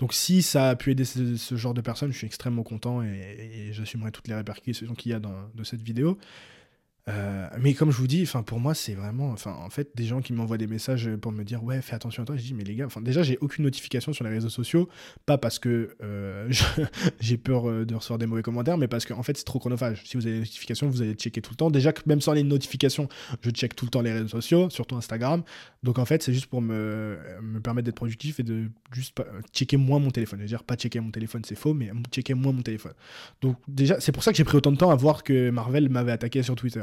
Donc si ça a pu aider ce, genre de personnes, je suis extrêmement content et, j'assumerai toutes les répercussions qu'il y a dans, de cette vidéo. Euh, mais comme je vous dis, pour moi c'est vraiment, en fait des gens qui m'envoient des messages pour me dire ouais fais attention à toi, je dis mais les gars, enfin déjà j'ai aucune notification sur les réseaux sociaux, pas parce que euh, j'ai peur euh, de recevoir des mauvais commentaires, mais parce qu'en en fait c'est trop chronophage. Si vous avez des notifications, vous allez checker tout le temps. Déjà que même sans les notifications, je check tout le temps les réseaux sociaux, surtout Instagram. Donc en fait c'est juste pour me, me permettre d'être productif et de juste checker moins mon téléphone. Je veux dire pas checker mon téléphone c'est faux, mais checker moins mon téléphone. Donc déjà c'est pour ça que j'ai pris autant de temps à voir que Marvel m'avait attaqué sur Twitter.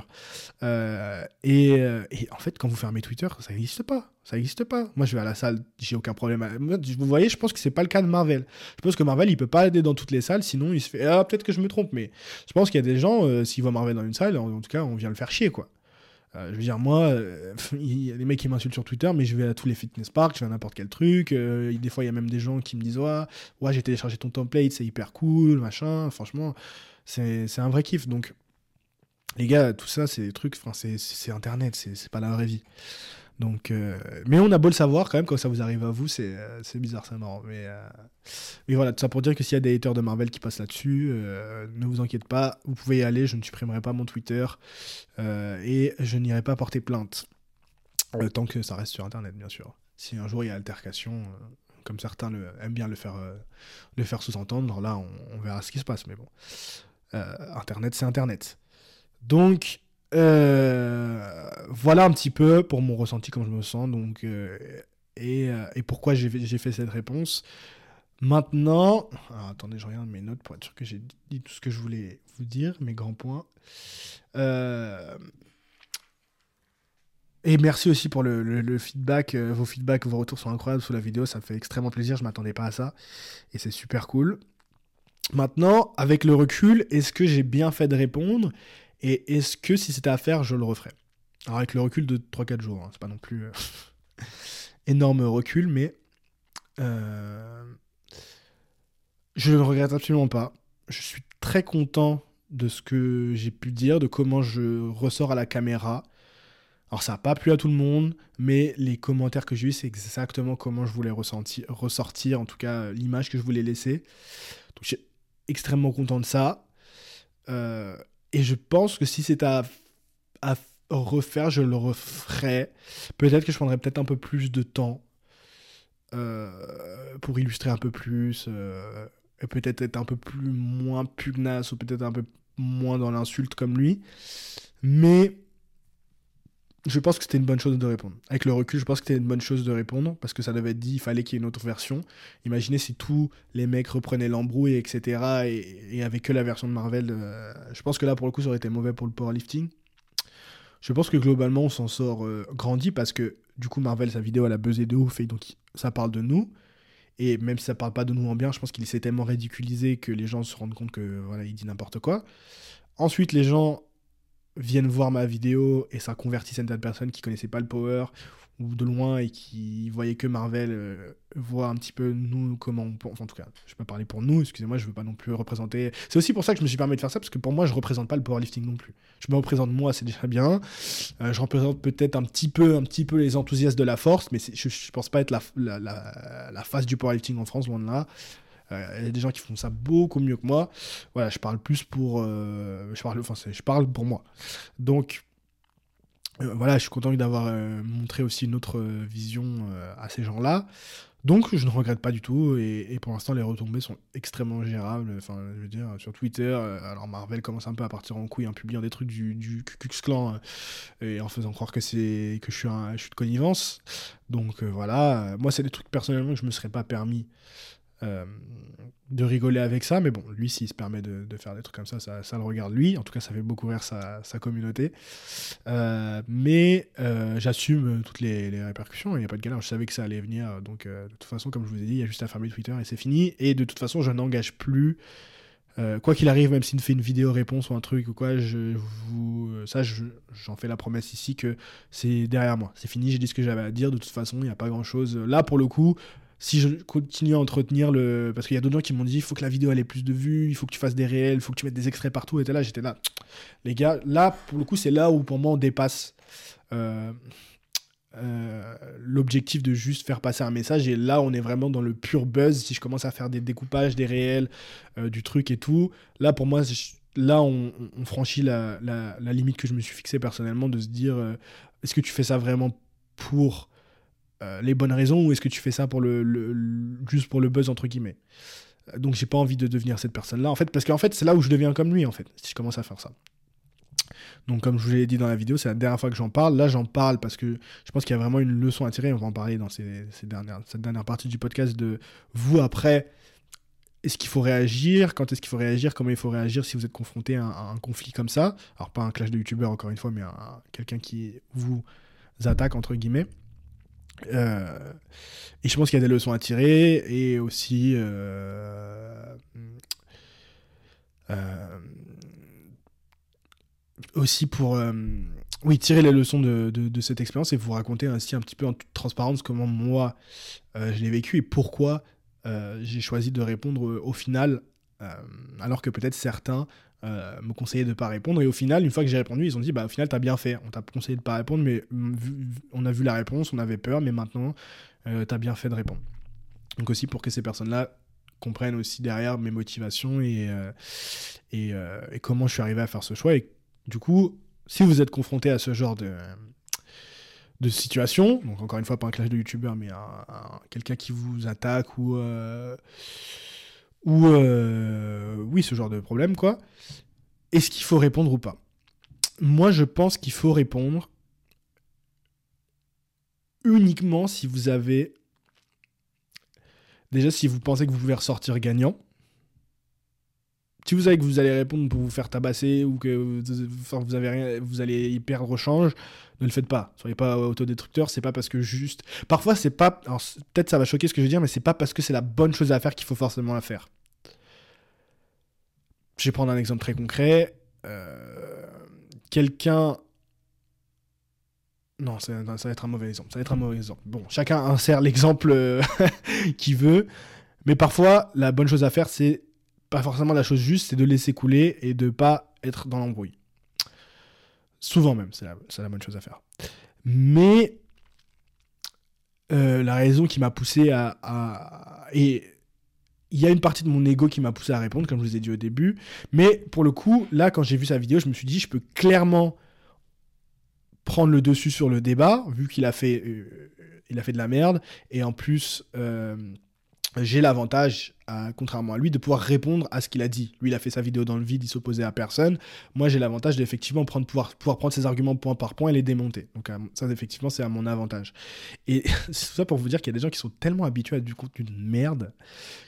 Euh, euh, et, en fait, quand vous fermez Twitter, ça n'existe pas. Ça n'existe pas. Moi, je vais à la salle, j'ai aucun problème. Vous voyez, je pense que c'est pas le cas de Marvel. Je pense que Marvel, il peut pas aller dans toutes les salles, sinon il se fait. Ah, peut-être que je me trompe, mais je pense qu'il y a des gens, euh, s'ils voient Marvel dans une salle, en, tout cas, on vient le faire chier, quoi. je veux dire, moi, il y a des mecs qui m'insultent sur Twitter, mais je vais à tous les fitness parks, je vais à n'importe quel truc. des fois, il y a même des gens qui me disent Ouais, ouais j'ai téléchargé ton template, c'est hyper cool, machin. Franchement, c'est un vrai kiff. Donc, les gars, tout ça, c'est des trucs, c'est Internet, c'est pas la vraie vie. Donc, euh, mais on a beau le savoir quand même, quand ça vous arrive à vous, c'est euh, bizarre, c'est marrant. Mais, euh, mais voilà, tout ça pour dire que s'il y a des haters de Marvel qui passent là-dessus, ne vous inquiétez pas, vous pouvez y aller, je ne supprimerai pas mon Twitter et je n'irai pas porter plainte. tant que ça reste sur Internet, bien sûr. Si un jour il y a altercation, comme certains le, aiment bien le faire, le faire sous-entendre, là on, on, verra ce qui se passe, mais bon. Internet, c'est Internet. Donc, euh, voilà un petit peu pour mon ressenti, comment je me sens. Donc, euh, et, euh, et, pourquoi j'ai fait cette réponse. Maintenant, attendez, je regarde mes notes pour être sûr que j'ai dit tout ce que je voulais vous dire, mes grands points. et merci aussi pour le, feedback, vos feedbacks, vos retours sont incroyables sous la vidéo, ça me fait extrêmement plaisir, je m'attendais pas à ça, et c'est super cool. Maintenant, avec le recul, est-ce que j'ai bien fait de répondre? Et est-ce que si c'était à faire, je le referais? Alors avec le recul de 3-4 jours, hein, c'est pas non plus euh, énorme recul, mais euh, je ne regrette absolument pas. Je suis très content de ce que j'ai pu dire, de comment je ressors à la caméra. Alors ça n'a pas plu à tout le monde, mais les commentaires que j'ai eus, c'est exactement comment je voulais ressortir, en tout cas l'image que je voulais laisser. Donc je suis extrêmement content de ça. Euh, et je pense que si c'est à, refaire, je le referais. Peut-être que je prendrais peut-être un peu plus de temps euh, pour illustrer un peu plus. Euh, et peut-être être un peu plus moins pugnace ou peut-être un peu moins dans l'insulte comme lui. Mais je pense que c'était une bonne chose de répondre. Avec le recul, je pense que c'était une bonne chose de répondre parce que ça devait être dit, il fallait qu'il y ait une autre version. Imaginez si tous les mecs reprenaient l'embrouille, etc. et, avec que la version de Marvel. Euh, je pense que là, pour le coup, ça aurait été mauvais pour le powerlifting. Je pense que globalement, on s'en sort euh, grandi parce que du coup, Marvel, sa vidéo, elle a buzzé de ouf et donc ça parle de nous. Et même si ça parle pas de nous en bien, je pense qu'il s'est tellement ridiculisé que les gens se rendent compte que voilà, il dit n'importe quoi. Ensuite, les gens viennent voir ma vidéo et ça convertit certaines personnes qui connaissaient pas le power ou de loin et qui voyaient que Marvel euh, voient un petit peu nous comment on enfin, en tout cas je peux parler pour nous excusez-moi je veux pas non plus représenter. C'est aussi pour ça que je me suis permis de faire ça parce que pour moi je représente pas le powerlifting non plus. Je me représente moi c'est déjà bien. Euh, je représente peut-être un petit peu un petit peu les enthousiastes de la force mais je, je pense pas être la, la, la, la face du powerlifting en France loin de là il y a des gens qui font ça beaucoup mieux que moi. Voilà, je parle plus pour. je, parle, enfin, je parle pour moi. Donc, euh, voilà, je suis content d'avoir euh, montré aussi une autre euh, vision à ces gens-là. Donc, je ne regrette pas du tout. Et, pour l'instant, les retombées sont extrêmement gérables. Enfin, je veux dire, sur Twitter, alors Marvel commence un peu à partir en couille en publiant des trucs du, du Clan et en faisant croire que, que je, suis je suis de connivence. Donc, voilà. Moi, c'est des trucs personnellement que je ne me serais pas permis euh, de rigoler avec ça, mais bon, lui, s'il se permet de, faire des trucs comme ça, ça, le regarde lui. En tout cas, ça fait beaucoup rire sa, communauté. Euh, mais euh, j'assume toutes les, répercussions, il n'y a pas de galère. Je savais que ça allait venir, donc de toute façon, comme je vous ai dit, il y a juste à fermer Twitter et c'est fini. Et de toute façon, je n'engage plus. quoi qu'il arrive, même s'il fait une vidéo réponse ou un truc ou quoi, je vous, ça, j'en fais la promesse ici que c'est derrière moi. C'est fini, j'ai dit ce que j'avais à dire. De toute façon, il n'y a pas grand chose. Là, pour le coup, si je continue à entretenir le. Parce qu'il y a d'autres gens qui m'ont dit il faut que la vidéo ait plus de vues, il faut que tu fasses des réels, il faut que tu mettes des extraits partout. Et là, j'étais là. Les gars, là, pour le coup, c'est là où pour moi on dépasse euh, euh, l'objectif de juste faire passer un message. Et là, on est vraiment dans le pur buzz. Si je commence à faire des découpages, des réels, euh, du truc et tout, là, pour moi, là, on, franchit la, la, limite que je me suis fixée personnellement de se dire est-ce que tu fais ça vraiment pour euh, les bonnes raisons ou est-ce que tu fais ça pour le, juste pour le buzz entre guillemets. Donc j'ai pas envie de devenir cette personne là en fait parce qu'en fait c'est là où je deviens comme lui en fait si je commence à faire ça. Donc comme je vous l'ai dit dans la vidéo c'est la dernière fois que j'en parle. Là j'en parle parce que je pense qu'il y a vraiment une leçon à tirer. On va en parler dans ces, dernières, cette dernière partie du podcast de vous après. Est-ce qu'il faut réagir? Quand est-ce qu'il faut réagir? Comment il faut réagir si vous êtes confronté à un, conflit comme ça? Alors pas un clash de youtubeurs encore une fois, mais quelqu'un qui vous attaque entre guillemets. Euh, et je pense qu'il y a des leçons à tirer et aussi euh, euh, aussi pour oui tirer les leçons de, de, cette expérience et vous raconter ainsi un petit peu en toute transparence comment moi je l'ai vécu et pourquoi j'ai choisi de répondre au final alors que peut-être certains euh, me conseiller de pas répondre. Et au final, une fois que j'ai répondu, ils ont dit bah au final t'as bien fait. On t'a conseillé de pas répondre, mais on a vu la réponse, on avait peur, mais maintenant euh, t'as bien fait de répondre. Donc aussi pour que ces personnes-là comprennent aussi derrière mes motivations et, euh, et, comment je suis arrivé à faire ce choix. Et du coup, si vous êtes confronté à ce genre de de situation, donc encore une fois pas un clash de youtubeurs, mais quelqu'un qui vous attaque ou ou euh, oui, ce genre de problème, quoi. Est-ce qu'il faut répondre ou pas? Moi, je pense qu'il faut répondre uniquement si vous avez. Déjà, si vous pensez que vous pouvez ressortir gagnant. Si vous savez que vous allez répondre pour vous faire tabasser ou que vous, avez rien, vous allez y perdre change, ne le faites pas. Soyez pas autodestructeur, c'est pas parce que juste. Parfois, c'est pas. Peut-être ça va choquer ce que je vais dire, mais c'est pas parce que c'est la bonne chose à faire qu'il faut forcément la faire. Je vais prendre un exemple très concret. Euh, quelqu'un. Non, ça, ça, va être un mauvais exemple. Ça va être un mauvais exemple. Bon, chacun insère l'exemple euh, qu'il veut. Mais parfois, la bonne chose à faire, c'est pas forcément la chose juste, c'est de laisser couler et de pas être dans l'embrouille. Souvent même, c'est la, bonne chose à faire. Mais euh, la raison qui m'a poussé à, Et il y a une partie de mon ego qui m'a poussé à répondre, comme je vous ai dit au début. Mais pour le coup, là, quand j'ai vu sa vidéo, je me suis dit, je peux clairement prendre le dessus sur le débat, vu qu'il a fait, euh, a fait de la merde. Et en plus, euh, j'ai l'avantage, contrairement à lui, de pouvoir répondre à ce qu'il a dit. Lui, il a fait sa vidéo dans le vide, il s'opposait à personne. Moi, j'ai l'avantage d'effectivement prendre, pouvoir, pouvoir prendre ses arguments point par point et les démonter. Donc, ça, effectivement, c'est à mon avantage. Et c'est ça pour vous dire qu'il y a des gens qui sont tellement habitués à du contenu de merde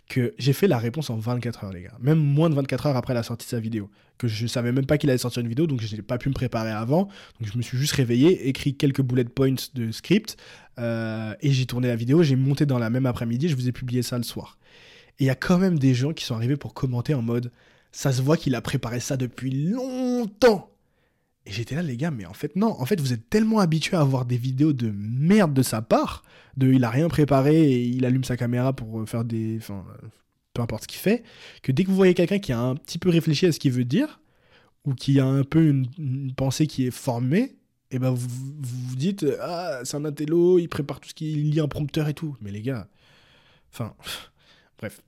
que j'ai fait la réponse en 24 heures, les gars. Même moins de 24 heures après la sortie de sa vidéo. Que je savais même pas qu'il allait sortir une vidéo, donc je n'ai pas pu me préparer avant. Donc, je me suis juste réveillé, écrit quelques bullet points de script, euh, et j'ai tourné la vidéo, j'ai monté dans la même après-midi, je vous ai publié ça le soir. Il y a quand même des gens qui sont arrivés pour commenter en mode ça se voit qu'il a préparé ça depuis longtemps. Et j'étais là, les gars, mais en fait, non. En fait, vous êtes tellement habitués à avoir des vidéos de merde de sa part, de il a rien préparé et il allume sa caméra pour faire des. Enfin, peu importe ce qu'il fait, que dès que vous voyez quelqu'un qui a un petit peu réfléchi à ce qu'il veut dire, ou qui a un peu une, pensée qui est formée, et eh ben vous vous, dites ah c'est un intello, il prépare tout ce qu'il lit un prompteur et tout. Mais les gars, enfin bref.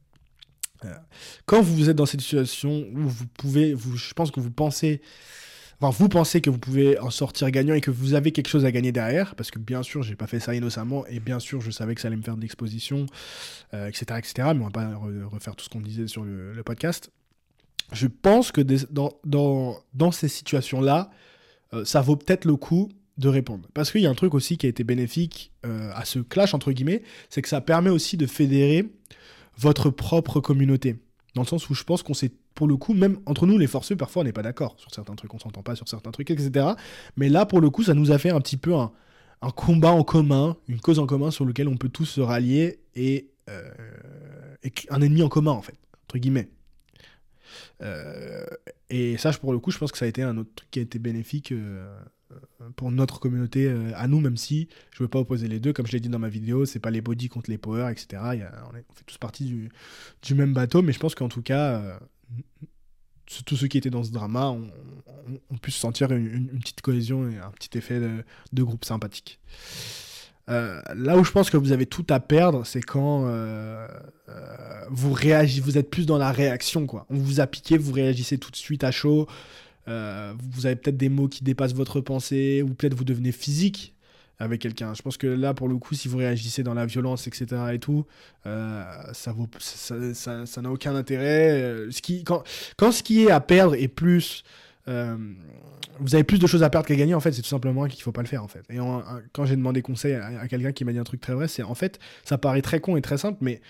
Quand vous êtes dans cette situation où vous pouvez, je pense que vous pensez, vous pensez que vous pouvez en sortir gagnant et que vous avez quelque chose à gagner derrière, parce que bien sûr j'ai pas fait ça innocemment et bien sûr je savais que ça allait me faire de l'exposition, etc., euh, etc. Mais on va pas refaire tout ce qu'on disait sur le podcast je pense que dans, ces situations-là, euh, ça vaut peut-être le coup de répondre. Parce qu'il y a un truc aussi qui a été bénéfique euh, à ce clash, entre guillemets, c'est que ça permet aussi de fédérer votre propre communauté. Dans le sens où je pense qu'on s'est, pour le coup, même entre nous, les forceux, parfois on n'est pas d'accord sur certains trucs, on s'entend pas sur certains trucs, etc. Mais là, pour le coup, ça nous a fait un petit peu un, combat en commun, une cause en commun sur lequel on peut tous se rallier et, euh, un ennemi en commun, en fait, entre guillemets. Euh, et ça, pour le coup, je pense que ça a été un autre truc qui a été bénéfique euh, pour notre communauté euh, à nous, même si je ne veux pas opposer les deux. Comme je l'ai dit dans ma vidéo, c'est pas les body contre les power, etc. on, fait tous partie du, du, même bateau, mais je pense qu'en tout cas, tous ceux qui étaient dans ce drama ont, pu se sentir une, petite cohésion et un petit effet de, de groupe sympathique. Euh, là où je pense que vous avez tout à perdre, c'est quand euh, euh, vous réagissez, vous êtes plus dans la réaction, quoi. On vous a piqué, vous réagissez tout de suite à chaud. Vous avez peut-être des mots qui dépassent votre pensée, ou peut-être vous devenez physique avec quelqu'un. Je pense que là, pour le coup, si vous réagissez dans la violence, etc. et tout, ça vaut, ça, n'a aucun intérêt. qui, quand, ce qui est à perdre est plus vous avez plus de choses à perdre qu'à gagner, en fait, c'est tout simplement qu'il faut pas le faire, en fait. Et quand j'ai demandé conseil à, quelqu'un qui m'a dit un truc très vrai, c'est en fait, ça paraît très con et très simple, mais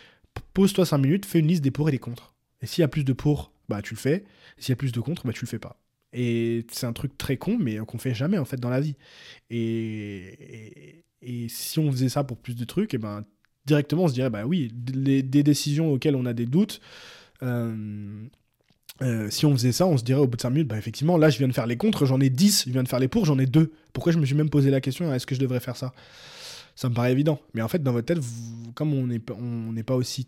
pose-toi 5 minutes, fais une liste des pour et des contre. Et s'il y a plus de pour, bah tu le fais. S'il y a plus de contre, bah tu le fais pas. Et c'est un truc très con, mais qu'on fait jamais, en fait, dans la vie. Et, et, si on faisait ça pour plus de trucs, et ben directement, on se dirait, bah oui, des décisions auxquelles on a des doutes, euh, euh, si on faisait ça, on se dirait au bout de 5 minutes, bah effectivement, là je viens de faire les contre, j'en ai 10, je viens de faire les pour, j'en ai 2. Pourquoi je me suis même posé la question, est-ce que je devrais faire ça? Ça me paraît évident. Mais en fait, dans votre tête, comme on n'est on pas aussi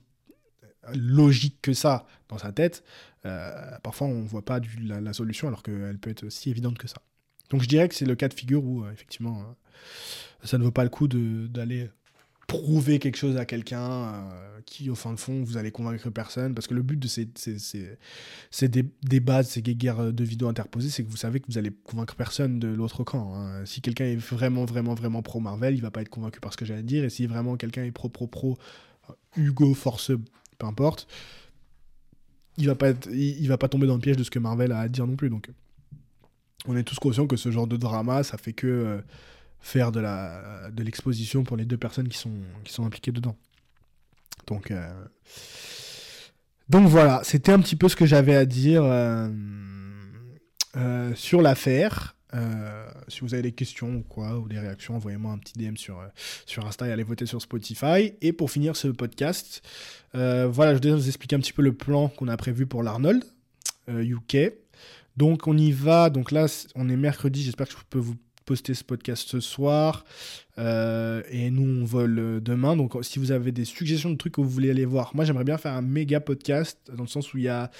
logique que ça dans sa tête, euh, parfois on ne voit pas la, solution alors qu'elle peut être aussi évidente que ça. Donc je dirais que c'est le cas de figure où euh, effectivement ça ne vaut pas le coup d'aller prouver quelque chose à quelqu'un euh, qui, au fin de fond, vous allez convaincre personne. Parce que le but de ces, ces, ces, débats, ces guerres de vidéos interposées, c'est que vous savez que vous allez convaincre personne de l'autre camp. Hein. Si quelqu'un est vraiment, vraiment, vraiment pro Marvel, il va pas être convaincu par ce que j'allais dire. Et si vraiment quelqu'un est pro, pro, pro, euh, Hugo, Force, peu importe, il va pas être, il, va pas tomber dans le piège de ce que Marvel a à dire non plus. Donc, on est tous conscients que ce genre de drama, ça fait que. Euh, faire de la de l'exposition pour les deux personnes qui sont qui sont impliquées dedans. Donc euh, donc voilà, c'était un petit peu ce que j'avais à dire euh, sur l'affaire. Si vous avez des questions ou quoi, ou des réactions, envoyez-moi un petit DM sur, sur Insta et allez voter sur Spotify. Et pour finir ce podcast, voilà, je vais vous expliquer un petit peu le plan qu'on a prévu pour l'Arnold UK. Donc on y va, donc là on est mercredi, j'espère que je peux vous poster ce podcast ce soir. Euh, et nous, on vole euh, demain. Donc, si vous avez des suggestions de trucs que vous voulez aller voir, moi, j'aimerais bien faire un méga podcast dans le sens où il y a.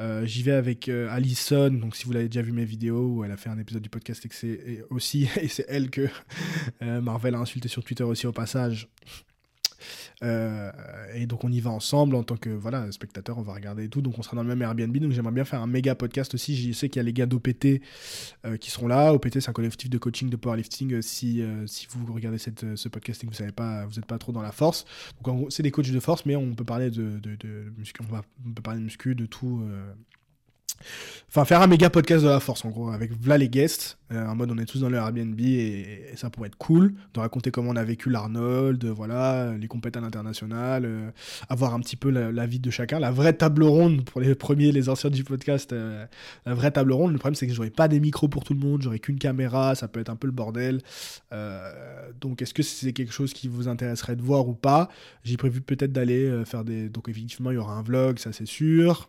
Euh, j'y vais avec Alison. Donc, si vous l'avez déjà vu mes vidéos, où elle a fait un épisode du podcast et c'est aussi. Et c'est elle que Marvel a insulté sur Twitter aussi au passage. Euh, et donc on y va ensemble en tant que voilà spectateur, on va regarder et tout. Donc on sera dans le même Airbnb. Donc j'aimerais bien faire un méga podcast aussi. Je sais qu'il y a les gars d'OPT euh, qui seront là. OPT c'est un collectif de coaching de powerlifting. Euh, si, si vous regardez ce podcast et que vous savez pas, vous n'êtes pas trop dans la force. Donc c'est des coachs de force, mais on peut parler de, de, de, on, va, on peut parler de muscu, de tout. Enfin, faire un méga podcast de la force, en gros, avec Vla les guests, euh, en mode on est tous dans le Airbnb et, ça pourrait être cool de raconter comment on a vécu l'Arnold, voilà, les compétences à l'international, euh, avoir un petit peu la, vie de chacun, la vraie table ronde pour les premiers, les anciens du podcast, euh, la vraie table ronde. Le problème, c'est que j'aurais pas des micros pour tout le monde, j'aurais qu'une caméra, ça peut être un peu le bordel. donc, est-ce que c'est quelque chose qui vous intéresserait de voir ou pas? J'ai prévu peut-être d'aller faire des. Donc, effectivement, il y aura un vlog, ça c'est sûr.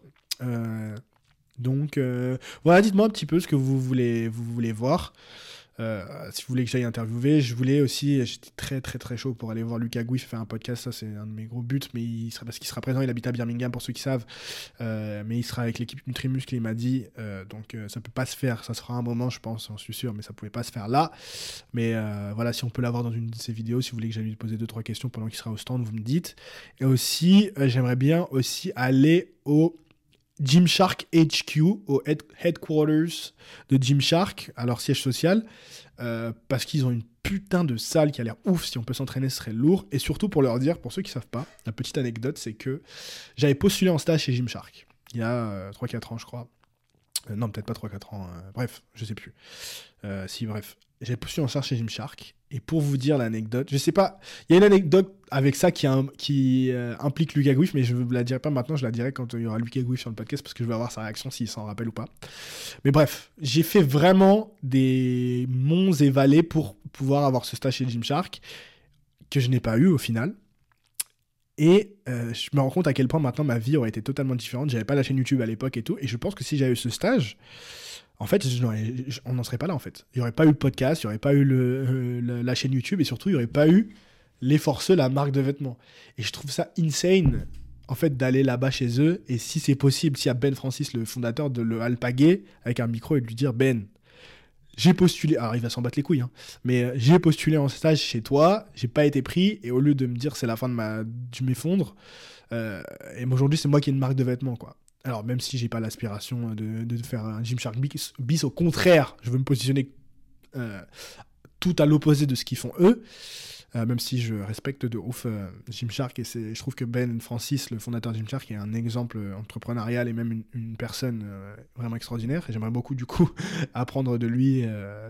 Donc voilà, dites-moi un petit peu ce que vous voulez, vous voulez voir. Euh, si vous voulez que j'aille interviewer, je voulais aussi, j'étais très très très chaud pour aller voir Lucas Gouif faire un podcast, ça c'est un de mes gros buts, mais il sera, parce qu'il sera présent, il habite à Birmingham pour ceux qui savent, euh, mais il sera avec l'équipe Nutrimuscle, il m'a dit, euh, donc ça peut pas se faire, ça sera un moment je pense, j'en suis sûr, mais ça pouvait pas se faire là, mais voilà, si on peut l'avoir dans une de ses vidéos, si vous voulez que j'aille lui poser deux trois questions pendant qu'il sera au stand, vous me dites, et aussi j'aimerais bien aussi aller au Gymshark HQ, au headquarters de Gymshark, à leur siège social, euh, parce qu'ils ont une putain de salle qui a l'air ouf. Si on peut s'entraîner, ce serait lourd. Et surtout pour leur dire, pour ceux qui savent pas, la petite anecdote, c'est que j'avais postulé en stage chez Gymshark il y a 3-4 euh, ans, je crois. Euh, non, peut-être pas 3-4 ans. bref, je sais plus. si, bref. J'avais postulé en stage chez Gymshark et pour vous dire l'anecdote, je sais pas, il y a une anecdote avec ça qui, euh, implique Lucas Gouif, mais je ne la dirai pas maintenant, je la dirai quand il y aura Lucas Gouif sur le podcast parce que je vais avoir sa réaction s'il s'en rappelle ou pas. Mais bref, j'ai fait vraiment des monts et vallées pour pouvoir avoir ce stage chez Gymshark que je n'ai pas eu au final. Et euh, je me rends compte à quel point maintenant ma vie aurait été totalement différente. J'avais pas la chaîne YouTube à l'époque et tout. Et je pense que si j'avais eu ce stage, en fait, on n'en serait pas là, en fait. Il n'y aurait pas eu le podcast, il n'y aurait pas eu le, la chaîne YouTube, et surtout, il n'y aurait pas eu les forceux, la marque de vêtements. Et je trouve ça insane, en fait, d'aller là-bas chez eux, et si c'est possible, s'il y a Ben Francis, le fondateur, de le alpaguer avec un micro et de lui dire, Ben, j'ai postulé, alors il va s'en battre les couilles, hein, mais euh, j'ai postulé en stage chez toi, j'ai pas été pris, et au lieu de me dire c'est la fin de ma, m'effondre, euh, et aujourd'hui c'est moi qui ai une marque de vêtements, quoi. Alors, même si j'ai pas l'aspiration de, de, faire un Gymshark bis, bis, au contraire, je veux me positionner euh, tout à l'opposé de ce qu'ils font eux. Euh, même si je respecte de ouf euh, Gymshark et c'est, je trouve que Ben Francis, le fondateur de Gymshark, est un exemple entrepreneurial et même une, personne euh, vraiment extraordinaire. Et j'aimerais beaucoup du coup apprendre de lui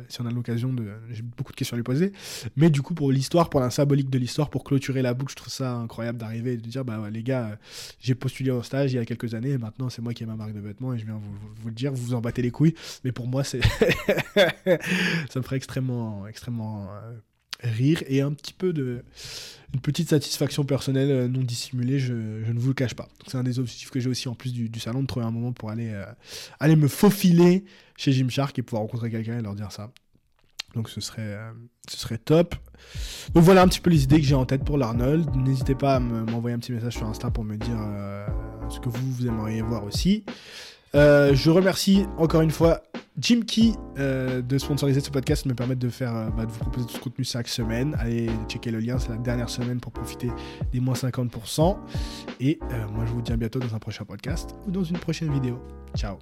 si on a l'occasion de. J'ai beaucoup de questions à lui poser. Mais du coup, pour l'histoire, pour la symbolique de l'histoire, pour clôturer la boucle, je trouve ça incroyable d'arriver et de dire bah les gars, j'ai postulé au stage il y a quelques années, et maintenant c'est moi qui ai ma marque de vêtements et je viens vous, vous, le dire, vous vous en battez les couilles. Mais pour moi, c'est ça me ferait extrêmement, extrêmement rire et un petit peu de une petite satisfaction personnelle euh, non dissimulée, je, ne vous le cache pas. C'est un des objectifs que j'ai aussi en plus du, salon, de trouver un moment pour aller, euh, aller me faufiler chez Gymshark et pouvoir rencontrer quelqu'un et leur dire ça. Donc ce serait, euh, ce serait top. Donc voilà un petit peu les idées que j'ai en tête pour l'Arnold. N'hésitez pas à m'envoyer un petit message sur Insta pour me dire ce que vous, vous aimeriez voir aussi. Je remercie encore une fois Jim Key euh, de sponsoriser ce podcast, me permettre de, faire, euh, bah, de vous proposer tout ce contenu chaque semaine. Allez checker le lien, c'est la dernière semaine pour profiter des moins 50%. Et euh, moi, je vous dis à bientôt dans un prochain podcast ou dans une prochaine vidéo. Ciao